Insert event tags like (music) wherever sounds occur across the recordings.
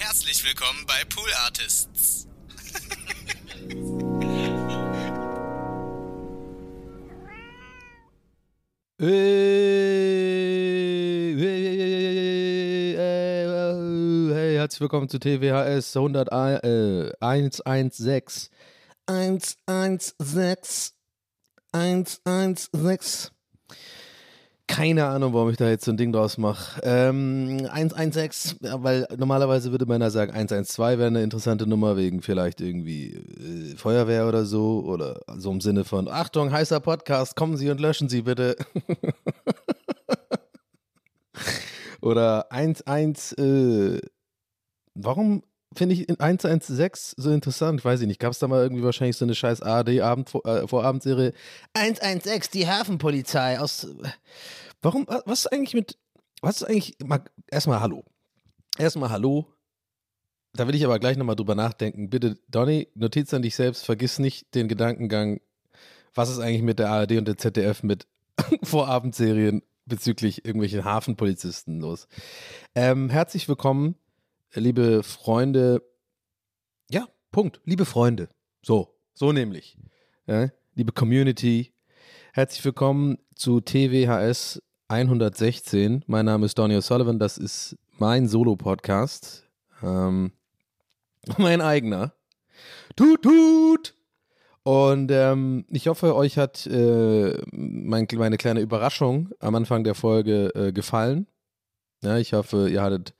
Herzlich willkommen bei Pool Artists. Hey, herzlich willkommen zu TWHS 101, äh, 116. 116. 116. Keine Ahnung, warum ich da jetzt so ein Ding draus mache. Ähm, 116, ja, weil normalerweise würde man ja sagen, 112 wäre eine interessante Nummer wegen vielleicht irgendwie äh, Feuerwehr oder so oder so im Sinne von Achtung, heißer Podcast, kommen Sie und löschen Sie bitte. (laughs) oder 11, äh, warum finde ich in 116 so interessant? Weiß ich nicht. Gab es da mal irgendwie wahrscheinlich so eine scheiß ARD-Vorabendserie? Äh, 116, die Hafenpolizei aus. Warum, was ist eigentlich mit. Was ist eigentlich. Mal, erstmal Hallo. Erstmal Hallo. Da will ich aber gleich nochmal drüber nachdenken. Bitte, Donny, Notiz an dich selbst, vergiss nicht den Gedankengang, was ist eigentlich mit der ARD und der ZDF mit (laughs) Vorabendserien bezüglich irgendwelchen Hafenpolizisten los. Ähm, herzlich willkommen liebe Freunde, ja, Punkt, liebe Freunde, so, so nämlich, ja, liebe Community, herzlich willkommen zu TWHS 116. Mein Name ist Donny O'Sullivan, das ist mein Solo-Podcast, ähm, (laughs) mein eigener. Tut, tut! Und ähm, ich hoffe, euch hat äh, mein, meine kleine Überraschung am Anfang der Folge äh, gefallen. Ja, ich hoffe, ihr hattet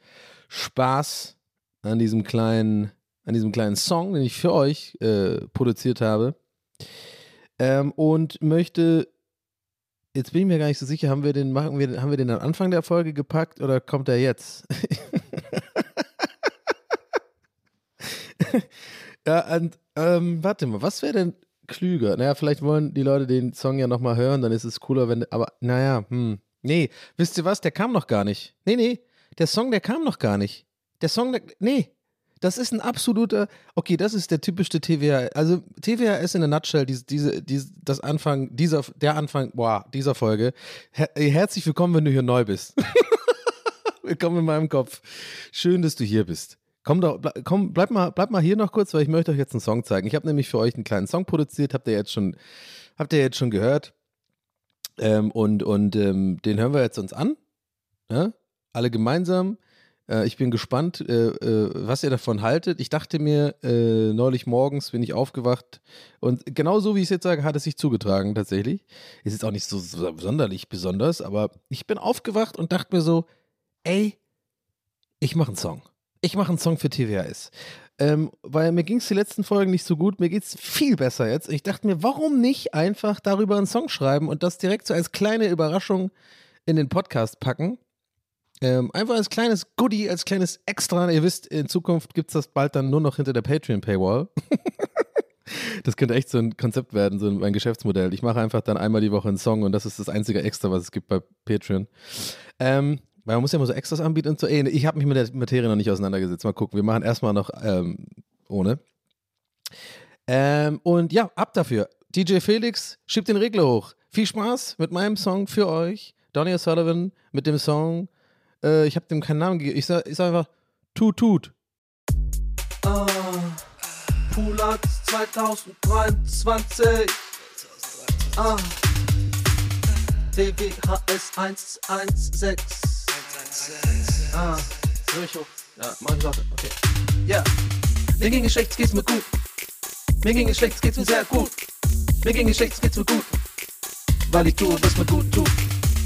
Spaß an diesem kleinen, an diesem kleinen Song, den ich für euch äh, produziert habe. Ähm, und möchte, jetzt bin ich mir gar nicht so sicher, haben wir den, machen wir, haben wir den am Anfang der Folge gepackt oder kommt er jetzt? (laughs) ja, und ähm, warte mal, was wäre denn klüger? Naja, vielleicht wollen die Leute den Song ja nochmal hören, dann ist es cooler, wenn, aber naja, hm. Nee, wisst ihr was, der kam noch gar nicht. Nee, nee, der Song, der kam noch gar nicht. Der Song, der, nee, das ist ein absoluter, okay, das ist der typischste TWH. Also TWHS in a nutshell, diese, diese, diese, das Anfang, dieser, der Anfang, boah, dieser Folge. Her herzlich willkommen, wenn du hier neu bist. (laughs) willkommen in meinem Kopf. Schön, dass du hier bist. Komm doch, bleib, komm, bleib mal, bleib mal hier noch kurz, weil ich möchte euch jetzt einen Song zeigen. Ich habe nämlich für euch einen kleinen Song produziert, habt ihr jetzt schon, habt ihr jetzt schon gehört. Ähm, und und ähm, den hören wir jetzt uns an. Ja? Alle gemeinsam. Äh, ich bin gespannt, äh, äh, was ihr davon haltet. Ich dachte mir, äh, neulich morgens bin ich aufgewacht und genau so wie ich es jetzt sage, hat es sich zugetragen tatsächlich. Ist jetzt auch nicht so sonderlich besonders, aber ich bin aufgewacht und dachte mir so, ey, ich mache einen Song. Ich mache einen Song für TWHS. Ähm, weil mir ging es die letzten Folgen nicht so gut, mir geht es viel besser jetzt. Ich dachte mir, warum nicht einfach darüber einen Song schreiben und das direkt so als kleine Überraschung in den Podcast packen? Ähm, einfach als kleines Goodie, als kleines Extra. Ihr wisst, in Zukunft gibt es das bald dann nur noch hinter der Patreon-Paywall. (laughs) das könnte echt so ein Konzept werden, so ein Geschäftsmodell. Ich mache einfach dann einmal die Woche einen Song und das ist das einzige Extra, was es gibt bei Patreon. Ähm, weil man muss ja immer so Extras anbieten und so. Ey, ich habe mich mit der Materie noch nicht auseinandergesetzt. Mal gucken. Wir machen erstmal noch ähm, ohne. Ähm, und ja, ab dafür. DJ Felix, schiebt den Regler hoch. Viel Spaß mit meinem Song für euch. Donny O'Sullivan mit dem Song äh, ich habe dem keinen Namen gegeben. Ich sage ich sag einfach Tut Tut. Ah, Pulat 2023. Ah, DWHS 116. ah. Hoch? Ja, ich lauter. Okay. Ja. Mir ging Geschlechts geht's mir gut. Mir ging Geschlechts geht's mir sehr gut. Mir ging Geschlechts geht's mir gut. Weil ich tue, was mir gut tut.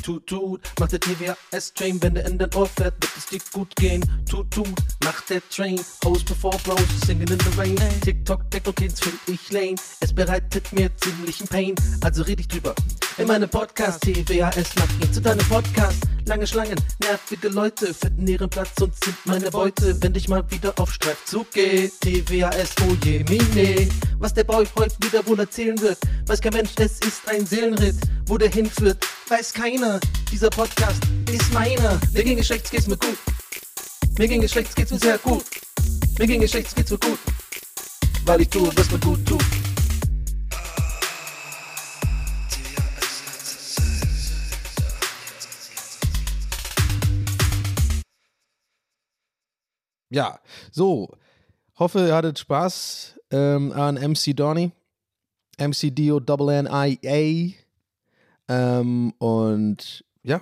Tut, tut, macht der TVS-Train, wenn der in dein Ohr fährt, wird es dir gut gehen. Tut, tut, macht der Train, Host before Bros, singing in the rain. TikTok, Techno-Kids find ich lame, es bereitet mir ziemlichen Pain, also red ich drüber. In meinem Podcast, TVS macht ihn zu deinem Podcast. Lange Schlangen, nervige Leute finden ihren Platz und sind meine Beute, wenn dich mal wieder auf Streifzug geht. TVS, oh je, mine. Was der Boy heute wieder wohl erzählen wird, weiß kein Mensch, es ist ein Seelenritt. Wo der hinführt, weiß keiner. Dieser Podcast ist meiner. Mir ging Geschlechts geht's mir gut. Mir ging Geschlechts geht's mir sehr gut. Mir ging Geschlechts geht's mir gut. Weil ich tue, was mir gut tut. Ja, so. Hoffe, ihr hattet Spaß ähm, an MC Donny. MC Dio Double N I A. Ähm, und ja.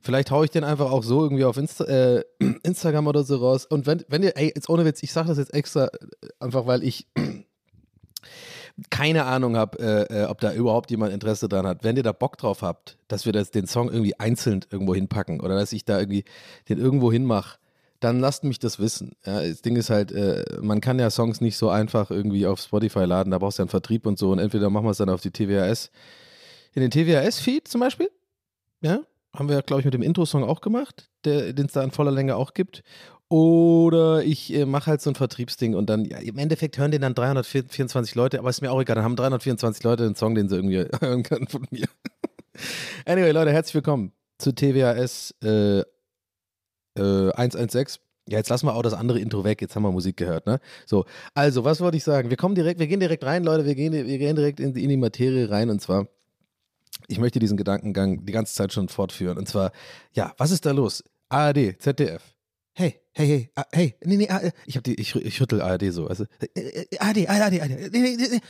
Vielleicht haue ich den einfach auch so irgendwie auf Insta äh, (clears throat) Instagram oder so raus. Und wenn, wenn ihr, ey, jetzt ohne Witz, ich sage das jetzt extra, äh, einfach weil ich (clears throat) keine Ahnung habe, äh, äh, ob da überhaupt jemand Interesse dran hat. Wenn ihr da Bock drauf habt, dass wir das, den Song irgendwie einzeln irgendwo hinpacken oder dass ich da irgendwie den irgendwo hinmache, dann lasst mich das wissen. Ja, das Ding ist halt, äh, man kann ja Songs nicht so einfach irgendwie auf Spotify laden, da brauchst du ja einen Vertrieb und so und entweder machen wir es dann auf die TWAS, in den TWAS-Feed zum Beispiel, ja, haben wir, glaube ich, mit dem Intro-Song auch gemacht, den es da in voller Länge auch gibt. Oder ich äh, mache halt so ein Vertriebsding und dann, ja, im Endeffekt hören den dann 324 Leute, aber ist mir auch egal, dann haben 324 Leute den Song, den sie irgendwie (laughs) hören können von mir. (laughs) anyway, Leute, herzlich willkommen zu TWAS äh, äh, 116. Ja, jetzt lassen wir auch das andere Intro weg. Jetzt haben wir Musik gehört, ne? So, also, was wollte ich sagen? Wir kommen direkt, wir gehen direkt rein, Leute. Wir gehen, wir gehen direkt in die, in die Materie rein und zwar, ich möchte diesen Gedankengang die ganze Zeit schon fortführen. Und zwar, ja, was ist da los? ARD, ZDF. Hey, hey, hey, ah, hey, nee, nee, ah, ich hab die, ich, ich rüttel ARD so, also, äh, äh, ARD, ARD, ARD, nee, nee, nee,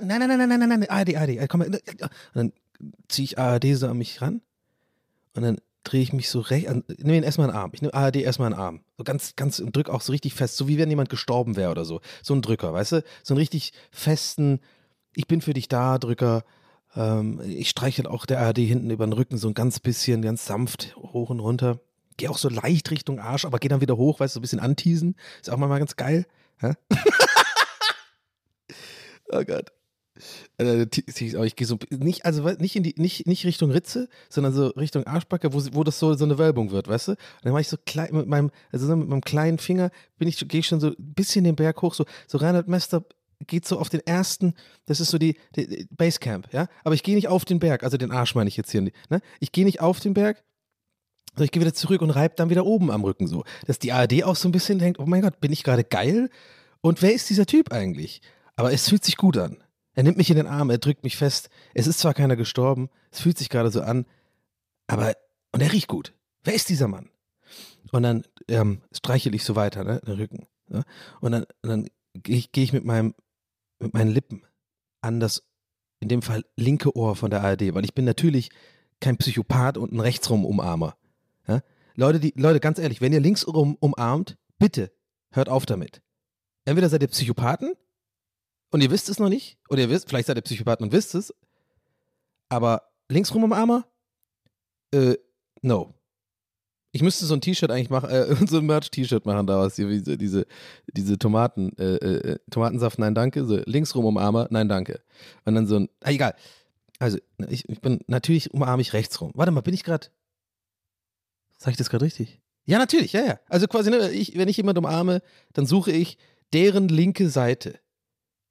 nein, nein, nein, nein, nein, nein, ARD, ARD, äh, komm mal, und dann ziehe ich ARD so an mich ran und dann drehe ich mich so recht, an, nehme ihn erstmal einen Arm, ich nehme ARD erstmal einen Arm, so ganz, ganz, und drück auch so richtig fest, so wie wenn jemand gestorben wäre oder so, so ein Drücker, weißt du, so einen richtig festen, ich bin für dich da, Drücker, ähm, ich streiche auch der ARD hinten über den Rücken so ein ganz bisschen, ganz sanft hoch und runter. Gehe auch so leicht Richtung Arsch, aber gehe dann wieder hoch, weißt du, so ein bisschen anteasen. Ist auch mal ganz geil. (laughs) Oh Gott. Äh, ich gehe so nicht, also nicht in die, nicht, nicht Richtung Ritze, sondern so Richtung Arschbacke, wo, wo das so, so eine Wölbung wird, weißt du? Und dann mache ich so klein mit meinem, also so mit meinem kleinen Finger bin ich, gehe ich schon so ein bisschen den Berg hoch, so, so Reinhard Mester geht so auf den ersten, das ist so die, die, die Basecamp, ja? Aber ich gehe nicht auf den Berg, also den Arsch meine ich jetzt hier, ne? Ich gehe nicht auf den Berg, sondern ich gehe wieder zurück und reibe dann wieder oben am Rücken so. Dass die ARD auch so ein bisschen denkt, oh mein Gott, bin ich gerade geil? Und wer ist dieser Typ eigentlich? Aber es fühlt sich gut an. Er nimmt mich in den Arm, er drückt mich fest. Es ist zwar keiner gestorben, es fühlt sich gerade so an, aber, und er riecht gut. Wer ist dieser Mann? Und dann ähm, streichel ich so weiter, ne, den Rücken. Ne? Und dann, dann gehe ich, geh ich mit, meinem, mit meinen Lippen an das, in dem Fall linke Ohr von der ARD, weil ich bin natürlich kein Psychopath und ein Rechtsrum Umarmer. Ja? Leute, die, Leute, ganz ehrlich, wenn ihr linksrum umarmt, bitte hört auf damit. Entweder seid ihr Psychopathen und ihr wisst es noch nicht, oder ihr wisst, vielleicht seid ihr Psychopathen und wisst es, aber linksrum umarmer, äh, no. Ich müsste so ein T-Shirt eigentlich machen, äh, (laughs) so ein Merch-T-Shirt machen daraus, diese, diese, diese Tomaten, äh, äh, Tomatensaft, nein, danke, so linksrum umarmer, nein, danke. Und dann so ein, ah, egal. Also, ich, ich bin, natürlich umarme ich rechtsrum. Warte mal, bin ich gerade, sag ich das gerade richtig? Ja, natürlich, ja, ja. Also quasi, ne, ich, wenn ich jemanden umarme, dann suche ich deren linke Seite,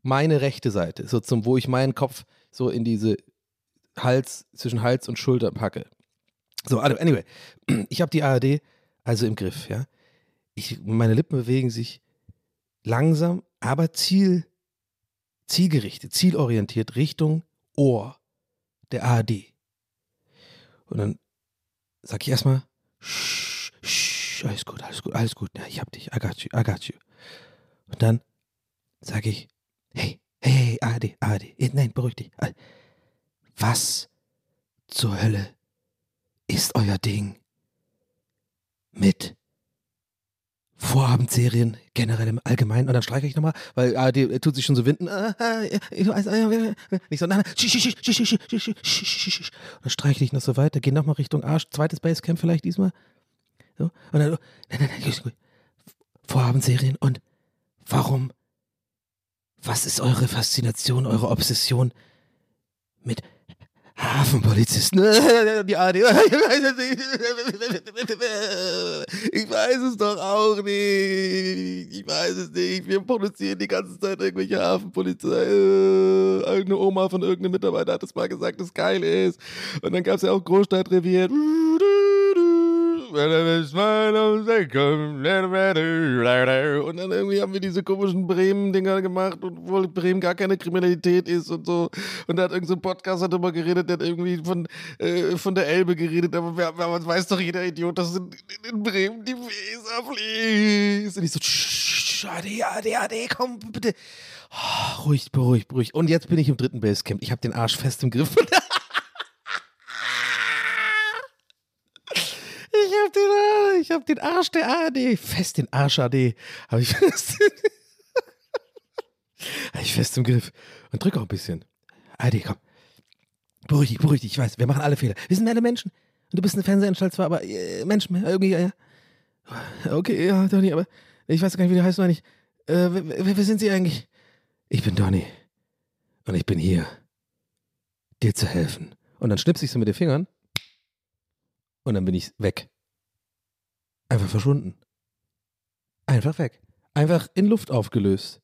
meine rechte Seite, so zum, wo ich meinen Kopf so in diese Hals, zwischen Hals und Schulter packe. So, also, anyway, (clears throat) ich habe die ARD also im Griff, ja. Ich, meine Lippen bewegen sich langsam, aber ziel, zielgerichtet, zielorientiert Richtung Ohr der ARD. Und dann sag ich erstmal, shh, shh, alles gut, alles gut, alles gut, ja, ich hab dich, I got you, I got you. Und dann sage ich, Hey, hey, hey, ARD, ARD, eh, nein, beruhig dich. Äh, was zur Hölle ist euer Ding mit Vorabendserien generell im Allgemeinen. Und dann streiche ich nochmal, weil ah, tut sich schon so winden. Äh, äh, nicht so, nein, Dann streiche ich noch so weiter, gehe nochmal Richtung Arsch. Zweites Basecamp vielleicht diesmal. So. Und dann, oh, nein, nein, nein, Vorabendserien und warum was ist eure Faszination, eure Obsession mit Hafenpolizisten. (laughs) Die ARD. Ich weiß es doch auch nicht. Ich weiß es nicht. Wir produzieren die ganze Zeit irgendwelche Hafenpolizei. Irgendeine Oma von irgendeinem Mitarbeiter hat das mal gesagt, dass geil ist. Und dann gab es ja auch Großstadtrevier. Und dann irgendwie haben wir diese komischen Bremen-Dinger gemacht, und wohl Bremen gar keine Kriminalität ist und so. Und da hat irgendein so Podcaster darüber geredet, der hat irgendwie von, äh, von der Elbe geredet, aber, wer, aber weiß doch jeder Idiot, dass in, in Bremen die Weser fließt. Und ich so, AD, AD, AD, komm bitte. Oh, ruhig, beruhigt, beruhigt. Und jetzt bin ich im dritten Basecamp. Ich habe den Arsch fest im Griff. (laughs) Ich hab den, ich hab den Arsch der ARD, fest den Arsch AD, habe ich (laughs) fest, hab ich fest im Griff und drück auch ein bisschen. ARD, komm, beruhig dich, beruhig dich, ich weiß, wir machen alle Fehler. Wir sind alle Menschen und du bist eine Fernsehanstalt zwar, aber äh, Menschen, irgendwie, ja, ja. Okay, ja, Donny, aber ich weiß gar nicht, wie du heißt, meine ich. Äh, wer, wer sind Sie eigentlich? Ich bin Donny und ich bin hier, dir zu helfen. Und dann schnippst ich so mit den Fingern und dann bin ich weg. Einfach verschwunden. Einfach weg. Einfach in Luft aufgelöst.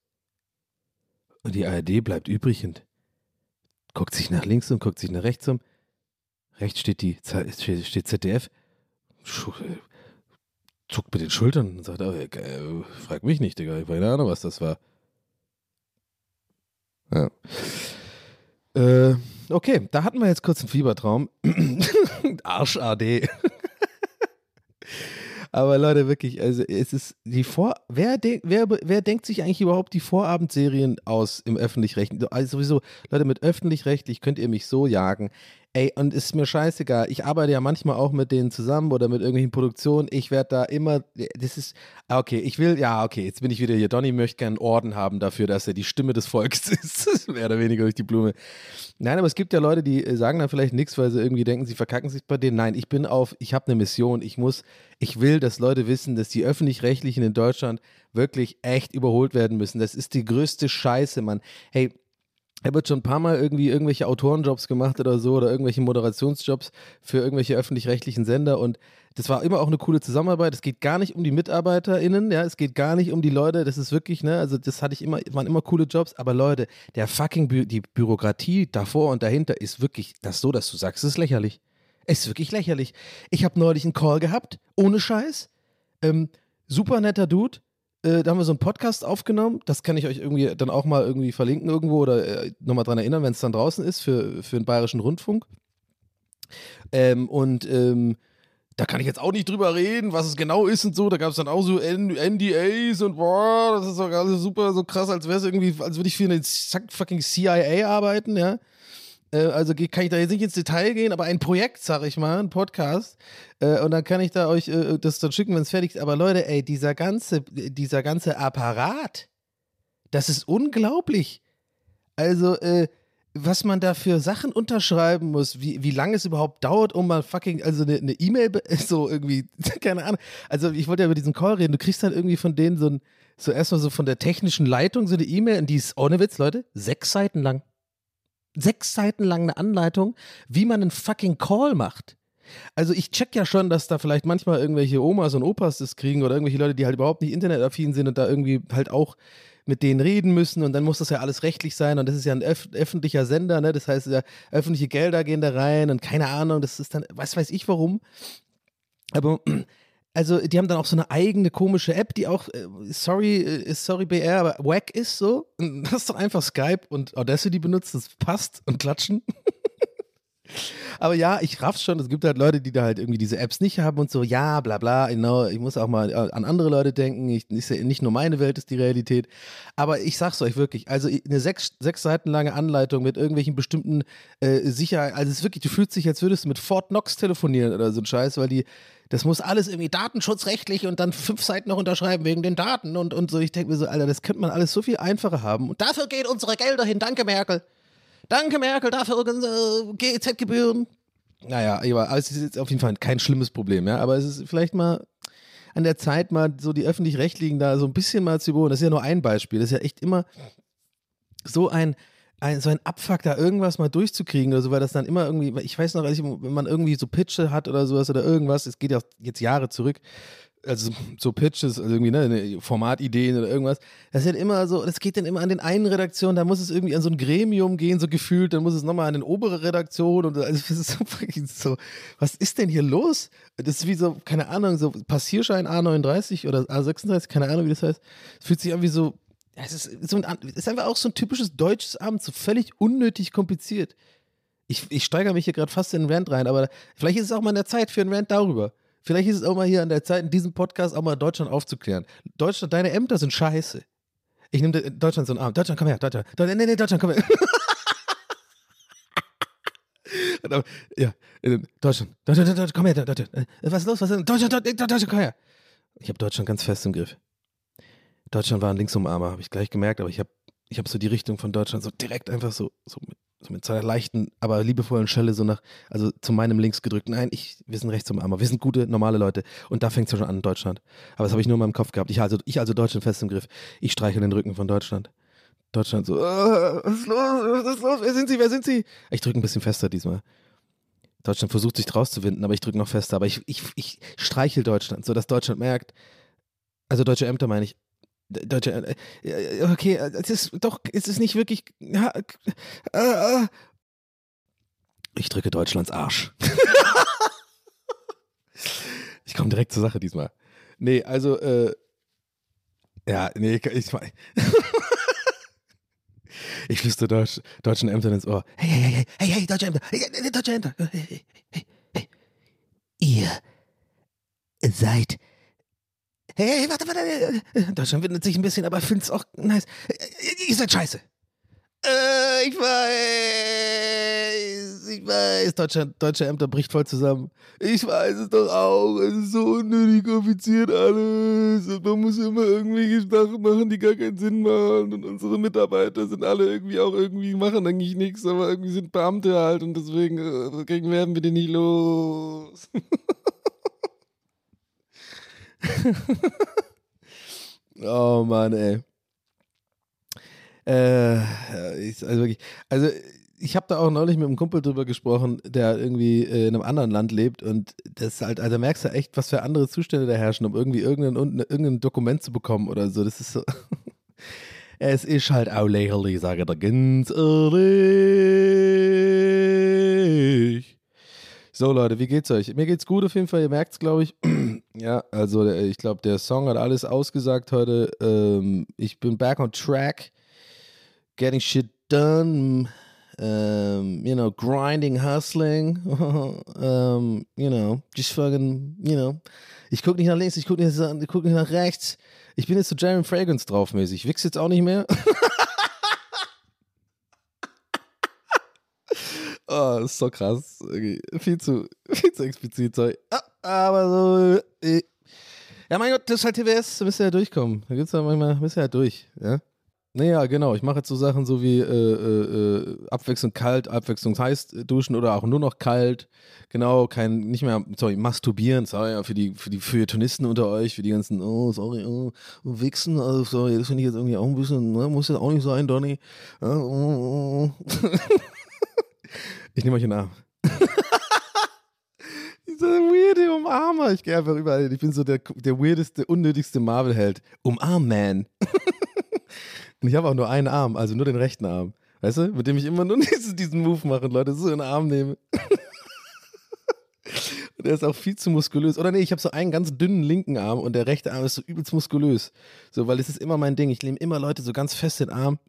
Und die ARD bleibt übrig und guckt sich nach links und guckt sich nach rechts um. Rechts steht die steht ZDF, zuckt mit den Schultern und sagt, äh, frag mich nicht, Digga, ich habe keine Ahnung, was das war. Ja. Äh, okay, da hatten wir jetzt kurz einen Fiebertraum. (clears throat) Arsch AD. (laughs) Aber Leute, wirklich, also es ist die Vor. Wer, denk, wer, wer denkt sich eigentlich überhaupt die Vorabendserien aus im öffentlich-rechtlichen? Also sowieso, Leute, mit öffentlich-rechtlich könnt ihr mich so jagen. Ey, und ist mir scheißegal. Ich arbeite ja manchmal auch mit denen zusammen oder mit irgendwelchen Produktionen. Ich werde da immer, das ist, ah, okay, ich will, ja, okay, jetzt bin ich wieder hier. Donny möchte gerne einen Orden haben dafür, dass er die Stimme des Volkes (laughs) ist. Mehr oder weniger durch die Blume. Nein, aber es gibt ja Leute, die äh, sagen dann vielleicht nichts, weil sie irgendwie denken, sie verkacken sich bei denen. Nein, ich bin auf, ich habe eine Mission. Ich muss, ich will, dass Leute wissen, dass die Öffentlich-Rechtlichen in Deutschland wirklich echt überholt werden müssen. Das ist die größte Scheiße, Mann. Hey, er wird schon ein paar Mal irgendwie irgendwelche Autorenjobs gemacht oder so oder irgendwelche Moderationsjobs für irgendwelche öffentlich-rechtlichen Sender und das war immer auch eine coole Zusammenarbeit. Es geht gar nicht um die MitarbeiterInnen, ja, es geht gar nicht um die Leute, das ist wirklich, ne, also das hatte ich immer, waren immer coole Jobs, aber Leute, der fucking, Bü die Bürokratie davor und dahinter ist wirklich das so, dass du sagst, ist lächerlich. Es ist wirklich lächerlich. Ich habe neulich einen Call gehabt, ohne Scheiß, ähm, super netter Dude, äh, da haben wir so einen Podcast aufgenommen. Das kann ich euch irgendwie dann auch mal irgendwie verlinken irgendwo oder äh, nochmal dran erinnern, wenn es dann draußen ist für, für den Bayerischen Rundfunk. Ähm, und ähm, da kann ich jetzt auch nicht drüber reden, was es genau ist und so. Da gab es dann auch so NDAs und boah, das ist doch alles super, so krass, als wäre es irgendwie, als würde ich für eine fucking CIA arbeiten, ja. Äh, also kann ich da jetzt nicht ins Detail gehen, aber ein Projekt, sag ich mal, ein Podcast. Äh, und dann kann ich da euch äh, das dann schicken, wenn es fertig ist. Aber Leute, ey, dieser ganze, dieser ganze Apparat, das ist unglaublich. Also, was man da für Sachen unterschreiben muss, wie, wie lange es überhaupt dauert, um mal fucking, also eine E-Mail, e (laughs) so irgendwie, (laughs) keine Ahnung. Also ich wollte ja über diesen Call reden, du kriegst halt irgendwie von denen so ein, so erstmal so von der technischen Leitung so eine E-Mail und die ist ohne Witz, Leute, sechs Seiten lang sechs Seiten lang eine Anleitung, wie man einen fucking Call macht. Also ich check ja schon, dass da vielleicht manchmal irgendwelche Omas und Opas das kriegen oder irgendwelche Leute, die halt überhaupt nicht internetaffin sind und da irgendwie halt auch mit denen reden müssen und dann muss das ja alles rechtlich sein und das ist ja ein öf öffentlicher Sender, ne? Das heißt, ja, öffentliche Gelder gehen da rein und keine Ahnung, das ist dann, was weiß ich warum. Aber also die haben dann auch so eine eigene komische App, die auch, äh, sorry, äh, sorry BR, aber wack ist so. Und (laughs) das ist doch einfach Skype und Audacity benutzt, das passt und klatschen. (laughs) Aber ja, ich raff's schon. Es gibt halt Leute, die da halt irgendwie diese Apps nicht haben und so, ja, bla bla, genau, ich muss auch mal äh, an andere Leute denken. Ich, nicht nur meine Welt ist die Realität. Aber ich sag's euch wirklich, also eine sechs, sechs Seiten lange Anleitung mit irgendwelchen bestimmten äh, Sicherheit, also es ist wirklich, du fühlst dich, als würdest du mit Fort Knox telefonieren oder so ein Scheiß, weil die, das muss alles irgendwie datenschutzrechtlich und dann fünf Seiten noch unterschreiben wegen den Daten und, und so. Ich denke mir so, Alter, das könnte man alles so viel einfacher haben. Und dafür geht unsere Gelder hin. Danke, Merkel. Danke, Merkel, dafür äh, GEZ-Gebühren. Naja, aber es ist jetzt auf jeden Fall kein schlimmes Problem, ja. Aber es ist vielleicht mal an der Zeit, mal so die öffentlich-rechtlichen da so ein bisschen mal zu überholen. Das ist ja nur ein Beispiel. Das ist ja echt immer so ein, ein, so ein Abfuck, da irgendwas mal durchzukriegen oder so, weil das dann immer irgendwie, ich weiß noch, wenn man irgendwie so Pitche hat oder sowas oder irgendwas, es geht ja jetzt Jahre zurück, also so Pitches, also irgendwie, ne, Formatideen oder irgendwas, das ist halt immer so, das geht dann immer an den einen Redaktion, da muss es irgendwie an so ein Gremium gehen, so gefühlt, dann muss es nochmal an den obere Redaktion und also (laughs) das ist so, so, was ist denn hier los? Das ist wie so, keine Ahnung, so Passierschein A39 oder A36, keine Ahnung, wie das heißt. Es fühlt sich an wie so, es ist, so ein, ist einfach auch so ein typisches deutsches Abend, so völlig unnötig kompliziert. Ich, ich steigere mich hier gerade fast in den Rant rein, aber vielleicht ist es auch mal in der Zeit für einen Rant darüber. Vielleicht ist es auch mal hier an der Zeit, in diesem Podcast auch mal Deutschland aufzuklären. Deutschland, deine Ämter sind scheiße. Ich nehme Deutschland so einen Arm. Deutschland, komm her, Deutschland. Nee, nee, nee, Deutschland, komm her. (laughs) ja, Deutschland, Deutschland, Deutschland, komm her, Deutschland. Was ist los? Was ist Deutschland, Deutschland, Deutschland, komm her. Ich habe Deutschland ganz fest im Griff. Deutschland war ein Linksumarmer, habe ich gleich gemerkt, aber ich habe ich hab so die Richtung von Deutschland so direkt einfach so, so mit so mit seiner leichten, aber liebevollen Schelle so nach, also zu meinem links gedrückt. Nein, ich, wir sind rechts zum Armer. Wir sind gute, normale Leute. Und da fängt es ja schon an Deutschland. Aber das habe ich nur in meinem Kopf gehabt. Ich also, ich also Deutschland fest im Griff. Ich streiche den Rücken von Deutschland. Deutschland so, ah, was ist los? Was ist los? Wer sind Sie? Wer sind Sie? Ich drücke ein bisschen fester diesmal. Deutschland versucht sich draus zu winden, aber ich drücke noch fester. Aber ich, ich, ich streichel Deutschland, sodass Deutschland merkt, also deutsche Ämter meine ich, Deutsche, äh, äh, okay, es ist doch, es ist nicht wirklich. Äh, äh. Ich drücke Deutschlands Arsch. (laughs) ich komme direkt zur Sache diesmal. Nee, also, äh, ja, nee, ich, ich, (laughs) ich flüstere Deutsch, deutschen Ämtern ins Ohr. Hey, hey, hey, hey, hey, deutsche Ämter, hey, deutsche Ämter, hey, hey, hey, hey. Ihr seid Hey, warte, warte. Deutschland windet sich ein bisschen, aber es auch nice. Ihr seid scheiße. Äh, ich weiß, ich weiß, Deutschland, deutsche Ämter bricht voll zusammen. Ich weiß es doch auch, es ist so unnötig kompliziert alles. Und man muss immer irgendwelche Sachen machen, die gar keinen Sinn machen. Und unsere Mitarbeiter sind alle irgendwie auch irgendwie, machen eigentlich nichts, aber irgendwie sind Beamte halt und deswegen äh, kriegen werden wir die nicht los. (laughs) (laughs) oh Mann, ey. Äh, also wirklich, also ich habe da auch neulich mit einem Kumpel drüber gesprochen, der irgendwie äh, in einem anderen Land lebt und das halt, also merkst du echt, was für andere Zustände da herrschen, um irgendwie irgendein, irgendein Dokument zu bekommen oder so. Das ist so. (laughs) es ist halt auch lächerlich, sage ich da ganz ehrlich. So, Leute, wie geht's euch? Mir geht's gut auf jeden Fall, ihr merkt's, glaube ich. (clears throat) ja, also ich glaube, der Song hat alles ausgesagt heute. Ähm, ich bin back on track. Getting shit done. Um, you know, grinding, hustling. um, (laughs) you know, just fucking, you know. Ich gucke nicht nach links, ich gucke nicht, guck nicht nach rechts. Ich bin jetzt so Jeremy Fragrance draufmäßig. Wichs jetzt auch nicht mehr. (laughs) Oh, ist so krass. Viel zu, (laughs) viel zu explizit, sorry. Ah, aber so. Äh. Ja, mein Gott, das ist halt TWS, da müsst ihr ja durchkommen. Da gibt's ja manchmal, müsst ihr ja durch, ja. Naja, genau. Ich mache jetzt so Sachen so wie äh, äh, äh abwechselnd kalt, abwechselnd heiß duschen oder auch nur noch kalt. Genau, kein, nicht mehr, sorry, masturbieren, sorry, für die, für die Feuilletonisten unter euch, für die ganzen, oh, sorry, oh, wichsen, also sorry, das finde ich jetzt irgendwie auch ein bisschen, ne, muss ja auch nicht sein, Donny. Ja, oh, oh. (laughs) Ich nehme euch in den Arm. (laughs) Dieser weirde Umarmer. Ich gehe einfach überall. Ich bin so der, der weirdeste, unnötigste Marvel-Held. Umarm-Man. (laughs) Und ich habe auch nur einen Arm, also nur den rechten Arm. Weißt du? Mit dem ich immer nur (laughs) diesen Move mache und Leute so in den Arm nehme. Und der ist auch viel zu muskulös. Oder nee, ich habe so einen ganz dünnen linken Arm und der rechte Arm ist so übelst muskulös. So, weil es ist immer mein Ding. Ich nehme immer Leute so ganz fest in den Arm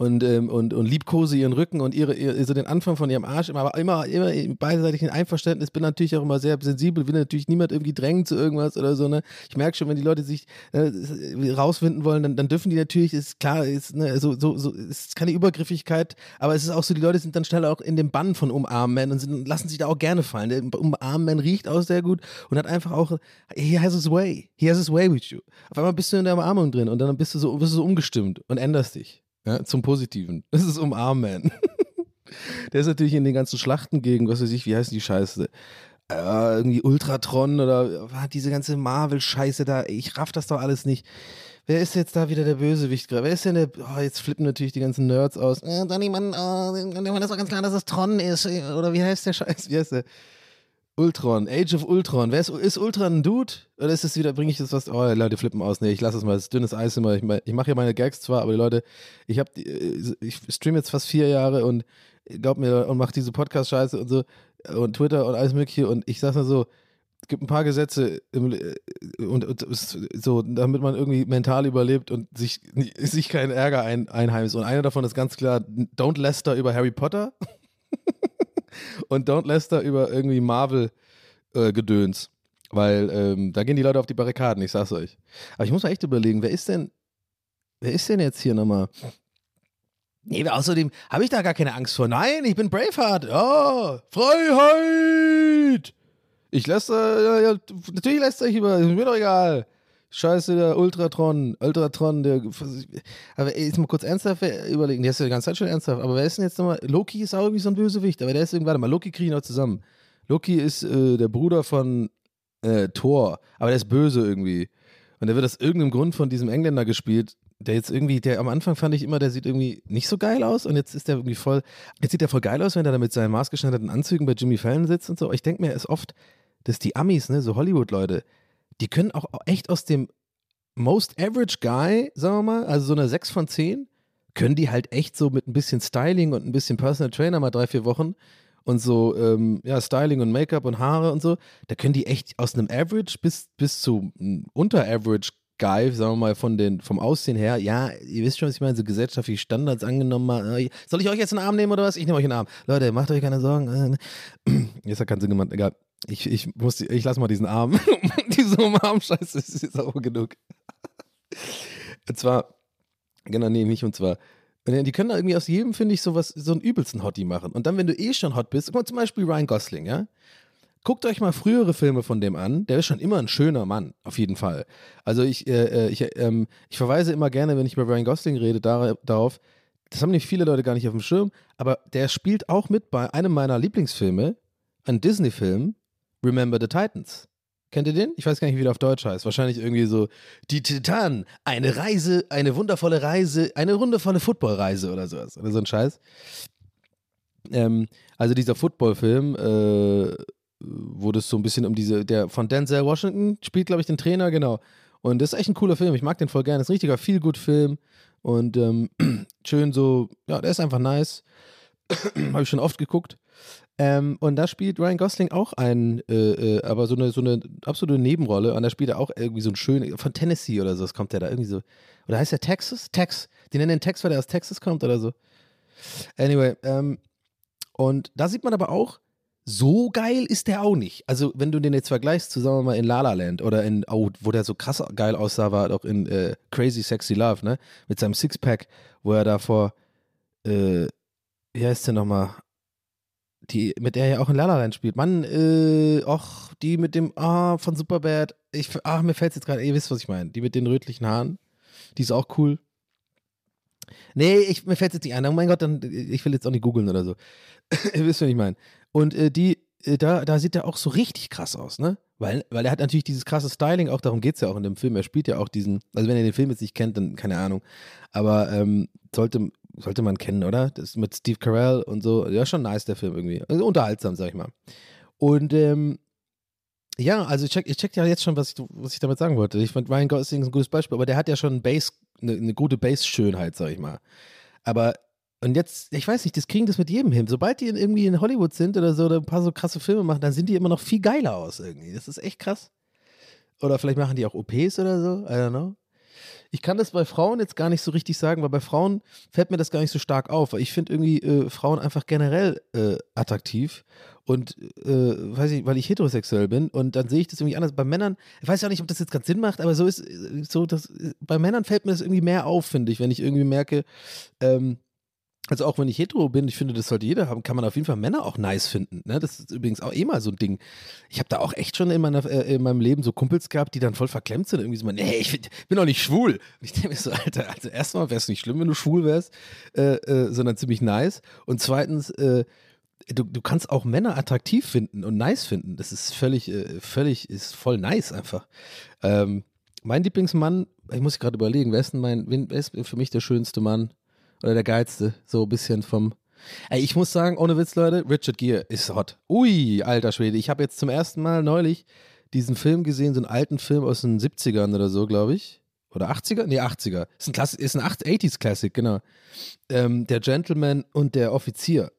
und, ähm, und, und liebkose ihren Rücken und ihre, ihre, so den Anfang von ihrem Arsch, aber immer, immer im beidseitigen Einverständnis, bin natürlich auch immer sehr sensibel, will natürlich niemand irgendwie drängen zu irgendwas oder so, ne? Ich merke schon, wenn die Leute sich äh, rausfinden wollen, dann, dann dürfen die natürlich, ist klar, ist, ne, so, so, so, ist keine Übergriffigkeit, aber es ist auch so, die Leute sind dann schnell auch in dem Bann von Umarmen und sind, lassen sich da auch gerne fallen. Umarmen riecht auch sehr gut und hat einfach auch, he has his way, he has his way with you. Auf einmal bist du in der Umarmung drin und dann bist du so, bist du so umgestimmt und änderst dich. Ja, zum Positiven. (laughs) Das ist Umarmen. (laughs) Der ist natürlich in den ganzen Schlachten gegen, was weiß ich, wie heißt die Scheiße? Äh, irgendwie Ultratron oder äh, diese ganze Marvel-Scheiße da. Ich raff das doch alles nicht. Wer ist jetzt da wieder der Bösewicht gerade? Wer ist denn der. Oh, jetzt flippen natürlich die ganzen Nerds aus. Äh, Donny, Mann, oh, das ist doch ganz klar, dass es Tron ist. Oder wie heißt der Scheiß? Wie heißt der? Ultron, Age of Ultron. Wer ist, ist Ultron ein Dude? Oder ist es wieder, bringe ich das was? Oh, Leute flippen aus. Nee, ich lasse es mal. Das ist dünnes Eis immer. Ich, ich mache ja meine Gags zwar, aber die Leute, ich habe, äh, ich streame jetzt fast vier Jahre und glaub mir, und mache diese Podcast-Scheiße und so und Twitter und alles Mögliche und ich sag's mal so, es gibt ein paar Gesetze im, äh, und, und, so, damit man irgendwie mental überlebt und sich, (laughs) sich keinen Ärger ein, einheimst. Und einer davon ist ganz klar, don't Lester über Harry Potter (laughs) und Don't Lester über irgendwie Marvel-Gedöns. Äh, weil ähm, da gehen die Leute auf die Barrikaden, ich sag's euch. Aber ich muss mal echt überlegen, wer ist denn, wer ist denn jetzt hier nochmal? Nee, außerdem habe ich da gar keine Angst vor. Nein, ich bin Braveheart. Oh, Freiheit! Ich lasse, äh, natürlich lässt euch über, ist mir doch egal. Scheiße, der Ultratron, Ultratron, der. Aber jetzt mal kurz ernsthaft überlegen, der ist ja die ganze Zeit schon ernsthaft. Aber wer ist denn jetzt nochmal? Loki ist auch irgendwie so ein Bösewicht, aber der ist irgendwie, warte mal, Loki kriegen noch zusammen. Loki ist äh, der Bruder von äh, Thor, aber der ist böse irgendwie. Und der wird aus irgendeinem Grund von diesem Engländer gespielt, der jetzt irgendwie, der am Anfang fand ich immer, der sieht irgendwie nicht so geil aus und jetzt ist der irgendwie voll, jetzt sieht der voll geil aus, wenn er da mit seinen maßgeschneiderten Anzügen bei Jimmy Fallon sitzt und so. Ich denke mir, ist oft, dass die Amis, ne, so Hollywood-Leute, die können auch echt aus dem Most Average Guy, sagen wir mal, also so eine 6 von 10, können die halt echt so mit ein bisschen Styling und ein bisschen Personal Trainer mal drei, vier Wochen und so, ähm, ja, Styling und Make-up und Haare und so, da können die echt aus einem Average bis, bis zu Unter-Average Guy, sagen wir mal, von den, vom Aussehen her, ja, ihr wisst schon, was ich meine, so gesellschaftliche Standards angenommen mal. Äh, soll ich euch jetzt einen Arm nehmen oder was? Ich nehme euch einen Arm. Leute, macht euch keine Sorgen. (clears throat) Jetzt hat keinen Sinn gemacht, egal. Ich, ich, muss, ich lasse mal diesen Arm. (laughs) Diese Umarm-Scheiße ist jetzt auch genug. und zwar, genau, nee, nicht und zwar. Die können da irgendwie aus jedem, finde ich, sowas, so einen übelsten Hottie machen. Und dann, wenn du eh schon hot bist, zum Beispiel Ryan Gosling, ja? Guckt euch mal frühere Filme von dem an. Der ist schon immer ein schöner Mann, auf jeden Fall. Also ich, äh, äh ich, ähm, ich verweise immer gerne, wenn ich über Ryan Gosling rede, dar darauf, das haben nicht viele Leute gar nicht auf dem Schirm, aber der spielt auch mit bei einem meiner Lieblingsfilme, ein Disney-Film, Remember the Titans. Kennt ihr den? Ich weiß gar nicht, wie der auf Deutsch heißt. Wahrscheinlich irgendwie so Die Titanen, eine Reise, eine wundervolle Reise, eine wundervolle Footballreise oder sowas. Oder so ein Scheiß. Ähm, also dieser Footballfilm, äh, wo das so ein bisschen um diese, der von Denzel Washington spielt, glaube ich, den Trainer, genau. Und das ist echt ein cooler Film. Ich mag den voll gerne. Das ist ein richtiger Feel-Good-Film. Und ähm, (clears throat) schön so, ja, der ist einfach nice. (clears throat) Habe ich schon oft geguckt. Ähm, und da spielt Ryan Gosling auch ein, äh, äh, aber so eine, so eine absolute Nebenrolle. Und da spielt er auch irgendwie so ein schön, von Tennessee oder so, das kommt der da irgendwie so. Oder heißt der Texas? Tex. Die nennen den Tex, weil der aus Texas kommt oder so. Anyway, ähm, und da sieht man aber auch, so geil ist der auch nicht. Also, wenn du den jetzt vergleichst zu, sagen wir mal, in La La Land oder in, oh, wo der so krass geil aussah, war auch in äh, Crazy Sexy Love, ne? Mit seinem Sixpack, wo er da vor, äh, wie heißt der nochmal? Die, mit der er ja auch in La La Land spielt. Mann, äh, och, die mit dem, ah, von Superbad. Ich, ach, mir fällt es jetzt gerade, ihr wisst, was ich meine. Die mit den rötlichen Haaren. Die ist auch cool. Nee, ich, mir fällt jetzt nicht ein. Oh mein Gott, dann, ich will jetzt auch nicht googeln oder so. (laughs) ihr wisst, was ich meine. Und äh, die, äh, da, da sieht er auch so richtig krass aus, ne? Weil, weil er hat natürlich dieses krasse Styling, auch darum geht es ja auch in dem Film. Er spielt ja auch diesen, also wenn ihr den Film jetzt nicht kennt, dann keine Ahnung. Aber ähm, sollte, sollte man kennen, oder? Das mit Steve Carell und so. Ja, schon nice, der Film irgendwie. Also unterhaltsam, sag ich mal. Und ähm, ja, also ich check, ich check ja jetzt schon, was ich, was ich damit sagen wollte. Ich fand Ryan Gosling ein gutes Beispiel, aber der hat ja schon Bass, eine, eine gute Bass-Schönheit, sag ich mal. Aber und jetzt, ich weiß nicht, das kriegen das mit jedem hin. Sobald die irgendwie in Hollywood sind oder so oder ein paar so krasse Filme machen, dann sind die immer noch viel geiler aus irgendwie. Das ist echt krass. Oder vielleicht machen die auch OPs oder so, I don't know. Ich kann das bei Frauen jetzt gar nicht so richtig sagen, weil bei Frauen fällt mir das gar nicht so stark auf, weil ich finde irgendwie äh, Frauen einfach generell äh, attraktiv und äh, weiß ich, weil ich heterosexuell bin und dann sehe ich das irgendwie anders. Bei Männern, ich weiß ja nicht, ob das jetzt gerade Sinn macht, aber so ist so das bei Männern fällt mir das irgendwie mehr auf, finde ich, wenn ich irgendwie merke, ähm, also auch wenn ich hetero bin, ich finde, das sollte jeder haben, kann man auf jeden Fall Männer auch nice finden. Ne? Das ist übrigens auch eh mal so ein Ding. Ich habe da auch echt schon in, meiner, äh, in meinem Leben so Kumpels gehabt, die dann voll verklemmt sind. Irgendwie so, nee, ich bin, bin doch nicht schwul. Und ich denke mir so, Alter, also erstmal wäre es nicht schlimm, wenn du schwul wärst, äh, äh, sondern ziemlich nice. Und zweitens, äh, du, du kannst auch Männer attraktiv finden und nice finden. Das ist völlig, äh, völlig, ist voll nice einfach. Ähm, mein Lieblingsmann, ich muss gerade überlegen, wer ist denn mein, wer ist für mich der schönste Mann? Oder der geilste, so ein bisschen vom. Ey, ich muss sagen, ohne Witz, Leute, Richard Gere ist hot. Ui, alter Schwede. Ich habe jetzt zum ersten Mal neulich diesen Film gesehen, so einen alten Film aus den 70ern oder so, glaube ich. Oder 80er? Nee, 80er. Ist ein, Klass ist ein 80s Classic, genau. Ähm, der Gentleman und der Offizier.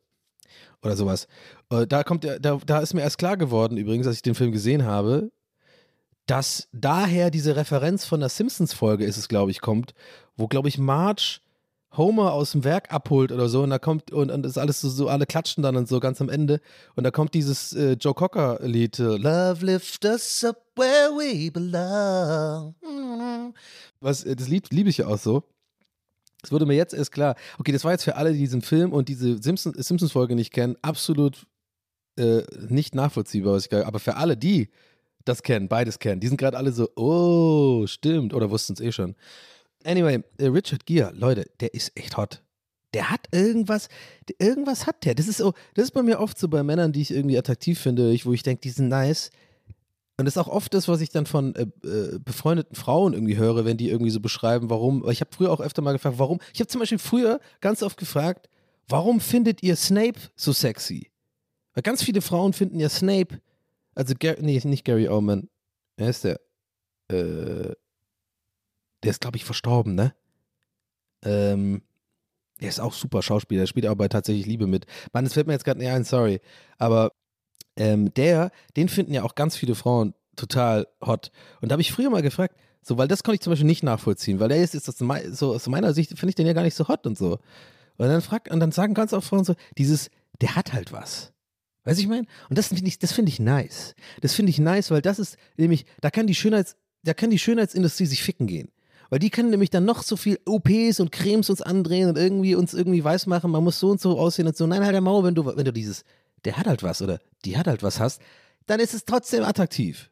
Oder sowas. Äh, da kommt da, da ist mir erst klar geworden, übrigens, als ich den Film gesehen habe, dass daher diese Referenz von der Simpsons-Folge ist es, glaube ich, kommt, wo, glaube ich, Marge Homer aus dem Werk abholt oder so und da kommt und, und das ist alles so, so, alle klatschen dann und so ganz am Ende und da kommt dieses äh, Joe Cocker Lied äh, Love lift us up where we belong. Was äh, das Lied liebe ich ja auch so. Es wurde mir jetzt erst klar. Okay, das war jetzt für alle, die diesen Film und diese Simpsons, Simpsons Folge nicht kennen, absolut äh, nicht nachvollziehbar, was ich aber für alle, die das kennen, beides kennen, die sind gerade alle so, oh, stimmt oder wussten es eh schon. Anyway, äh, Richard Gere, Leute, der ist echt hot. Der hat irgendwas, irgendwas hat der. Das ist so, das ist bei mir oft so bei Männern, die ich irgendwie attraktiv finde, wo ich denke, die sind nice. Und das ist auch oft das, was ich dann von äh, äh, befreundeten Frauen irgendwie höre, wenn die irgendwie so beschreiben, warum. Ich habe früher auch öfter mal gefragt, warum. Ich habe zum Beispiel früher ganz oft gefragt, warum findet ihr Snape so sexy? Weil ganz viele Frauen finden ja Snape, also Gar nee, nicht Gary Oldman. Wer ist der? Äh, der ist, glaube ich, verstorben, ne? Ähm, der ist auch super Schauspieler, der spielt aber bei tatsächlich Liebe mit. Mann, das fällt mir jetzt gerade nicht ein, sorry. Aber ähm, der, den finden ja auch ganz viele Frauen total hot. Und da habe ich früher mal gefragt, so, weil das konnte ich zum Beispiel nicht nachvollziehen, weil der ist, ist das so aus meiner Sicht, finde ich den ja gar nicht so hot und so. Und dann fragt, und dann sagen ganz oft Frauen so, dieses, der hat halt was. Weißt du, ich meine? Und das finde ich, das finde ich nice. Das finde ich nice, weil das ist nämlich, da kann die Schönheits, da kann die Schönheitsindustrie sich ficken gehen. Weil die können nämlich dann noch so viel OPs und Cremes uns andrehen und irgendwie uns irgendwie weismachen, man muss so und so aussehen und so. Nein, halt der Maul, wenn du, wenn du dieses, der hat halt was oder die hat halt was hast, dann ist es trotzdem attraktiv.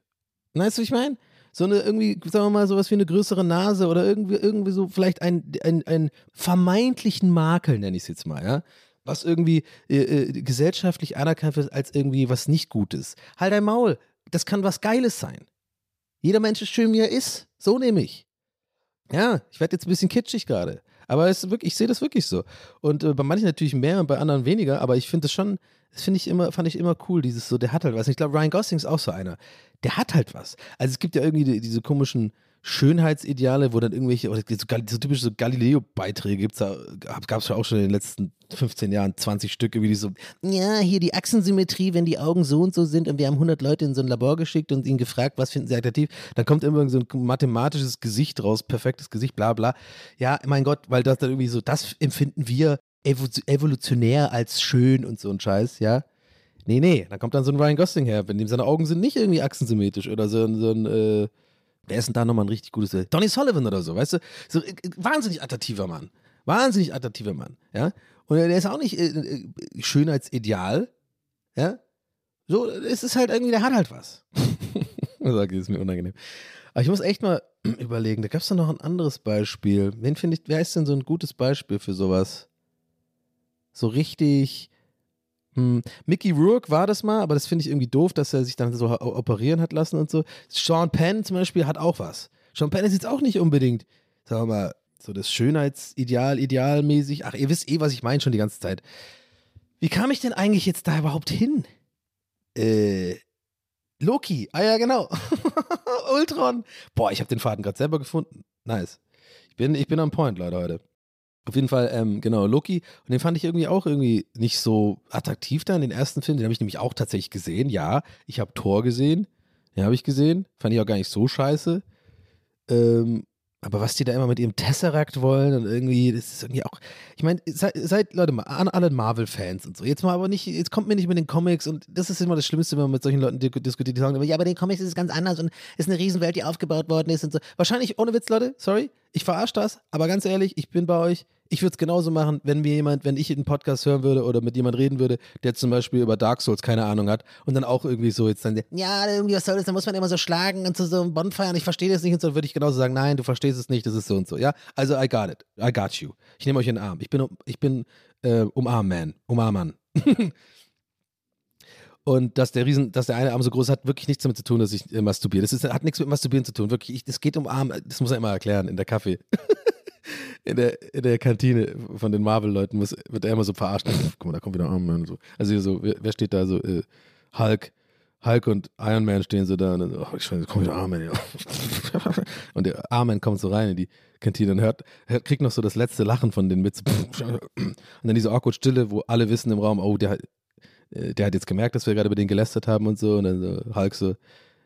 Weißt du, was ich meine? So eine irgendwie, sagen wir mal, sowas wie eine größere Nase oder irgendwie, irgendwie so vielleicht ein, ein, ein vermeintlichen Makel, nenne ich es jetzt mal, ja was irgendwie äh, äh, gesellschaftlich anerkannt wird als irgendwie was nicht Gutes. Halt dein Maul, das kann was Geiles sein. Jeder Mensch ist schön, wie er ist. So nehme ich. Ja, ich werde jetzt ein bisschen kitschig gerade. Aber es wirklich, ich sehe das wirklich so. Und äh, bei manchen natürlich mehr und bei anderen weniger, aber ich finde es schon, das finde ich immer, fand ich immer cool, dieses so, der hat halt was. ich glaube, Ryan Gosling ist auch so einer. Der hat halt was. Also es gibt ja irgendwie die, diese komischen Schönheitsideale, wo dann irgendwelche, so, so typische so Galileo-Beiträge gibt es, gab es ja auch schon in den letzten 15 Jahren 20 Stücke, wie die so, ja, hier die Achsensymmetrie, wenn die Augen so und so sind und wir haben 100 Leute in so ein Labor geschickt und ihnen gefragt, was finden sie attraktiv, dann kommt immer so ein mathematisches Gesicht raus, perfektes Gesicht, bla bla. Ja, mein Gott, weil das dann irgendwie so, das empfinden wir evolutionär als schön und so ein Scheiß, ja. Nee, nee, da kommt dann so ein Ryan Gosling her, wenn dem seine Augen sind nicht irgendwie achsensymmetrisch oder so, so ein, äh, Wer ist denn da nochmal ein richtig gutes? Donny Sullivan oder so, weißt du? So äh, wahnsinnig attraktiver Mann. Wahnsinnig attraktiver Mann, ja? Und der ist auch nicht äh, äh, Schönheitsideal, ja? So, es ist halt irgendwie, der hat halt was. (laughs) Sag ist mir unangenehm. Aber ich muss echt mal (clears throat) überlegen, da gab es doch noch ein anderes Beispiel. Wen finde ich, wer ist denn so ein gutes Beispiel für sowas? So richtig Mickey Rourke war das mal, aber das finde ich irgendwie doof, dass er sich dann so operieren hat lassen und so. Sean Penn zum Beispiel hat auch was. Sean Penn ist jetzt auch nicht unbedingt, sagen wir mal, so das Schönheitsideal, idealmäßig. Ach, ihr wisst eh, was ich meine schon die ganze Zeit. Wie kam ich denn eigentlich jetzt da überhaupt hin? Äh, Loki. Ah ja, genau. (laughs) Ultron. Boah, ich habe den Faden gerade selber gefunden. Nice. Ich bin, ich bin am Point, Leute, heute. Auf jeden Fall, ähm, genau, Loki. Und den fand ich irgendwie auch irgendwie nicht so attraktiv da in den ersten Film. Den habe ich nämlich auch tatsächlich gesehen. Ja, ich habe Thor gesehen. Den habe ich gesehen. Fand ich auch gar nicht so scheiße. Ähm, aber was die da immer mit ihrem Tesseract wollen und irgendwie, das ist irgendwie auch. Ich meine, seid, seid, Leute mal, an alle Marvel-Fans und so. Jetzt mal aber nicht, jetzt kommt mir nicht mit den Comics und das ist immer das Schlimmste, wenn man mit solchen Leuten diskutiert, die sagen, immer, ja, bei den Comics ist es ganz anders und ist eine Riesenwelt, die aufgebaut worden ist und so. Wahrscheinlich, ohne Witz, Leute, sorry, ich verarsche das, aber ganz ehrlich, ich bin bei euch. Ich würde es genauso machen, wenn mir jemand, wenn ich einen Podcast hören würde oder mit jemand reden würde, der zum Beispiel über Dark Souls keine Ahnung hat und dann auch irgendwie so jetzt dann, ja, irgendwie was soll das, da muss man immer so schlagen und zu so einem Bonfire und ich verstehe das nicht und so, würde ich genauso sagen, nein, du verstehst es nicht, das ist so und so, ja. Also I got it, I got you. Ich nehme euch in den Arm. Ich bin, ich bin äh, Umarm-Man, Umarmann. (laughs) Und dass der Riesen, dass der eine Arm so groß hat wirklich nichts damit zu tun, dass ich äh, masturbiere. Das ist, hat nichts mit Masturbieren zu tun. Wirklich, es geht um Arm, das muss er immer erklären in der Kaffee. (laughs) in, der, in der Kantine von den Marvel-Leuten wird er immer so verarscht. Guck mal, da kommt wieder Arm Man. So. Also so, wer, steht da so? Äh, Hulk, Hulk und Iron Man stehen so da und dann, oh, ich kommt wieder Arm Man. Ja. (laughs) und der Arm Man kommt so rein in die Kantine und hört, hört, kriegt noch so das letzte Lachen von den mit. Und dann diese awkward Stille, wo alle wissen im Raum, oh, der, äh, der hat jetzt gemerkt, dass wir gerade über den gelästert haben und so. Und dann so Hulk so,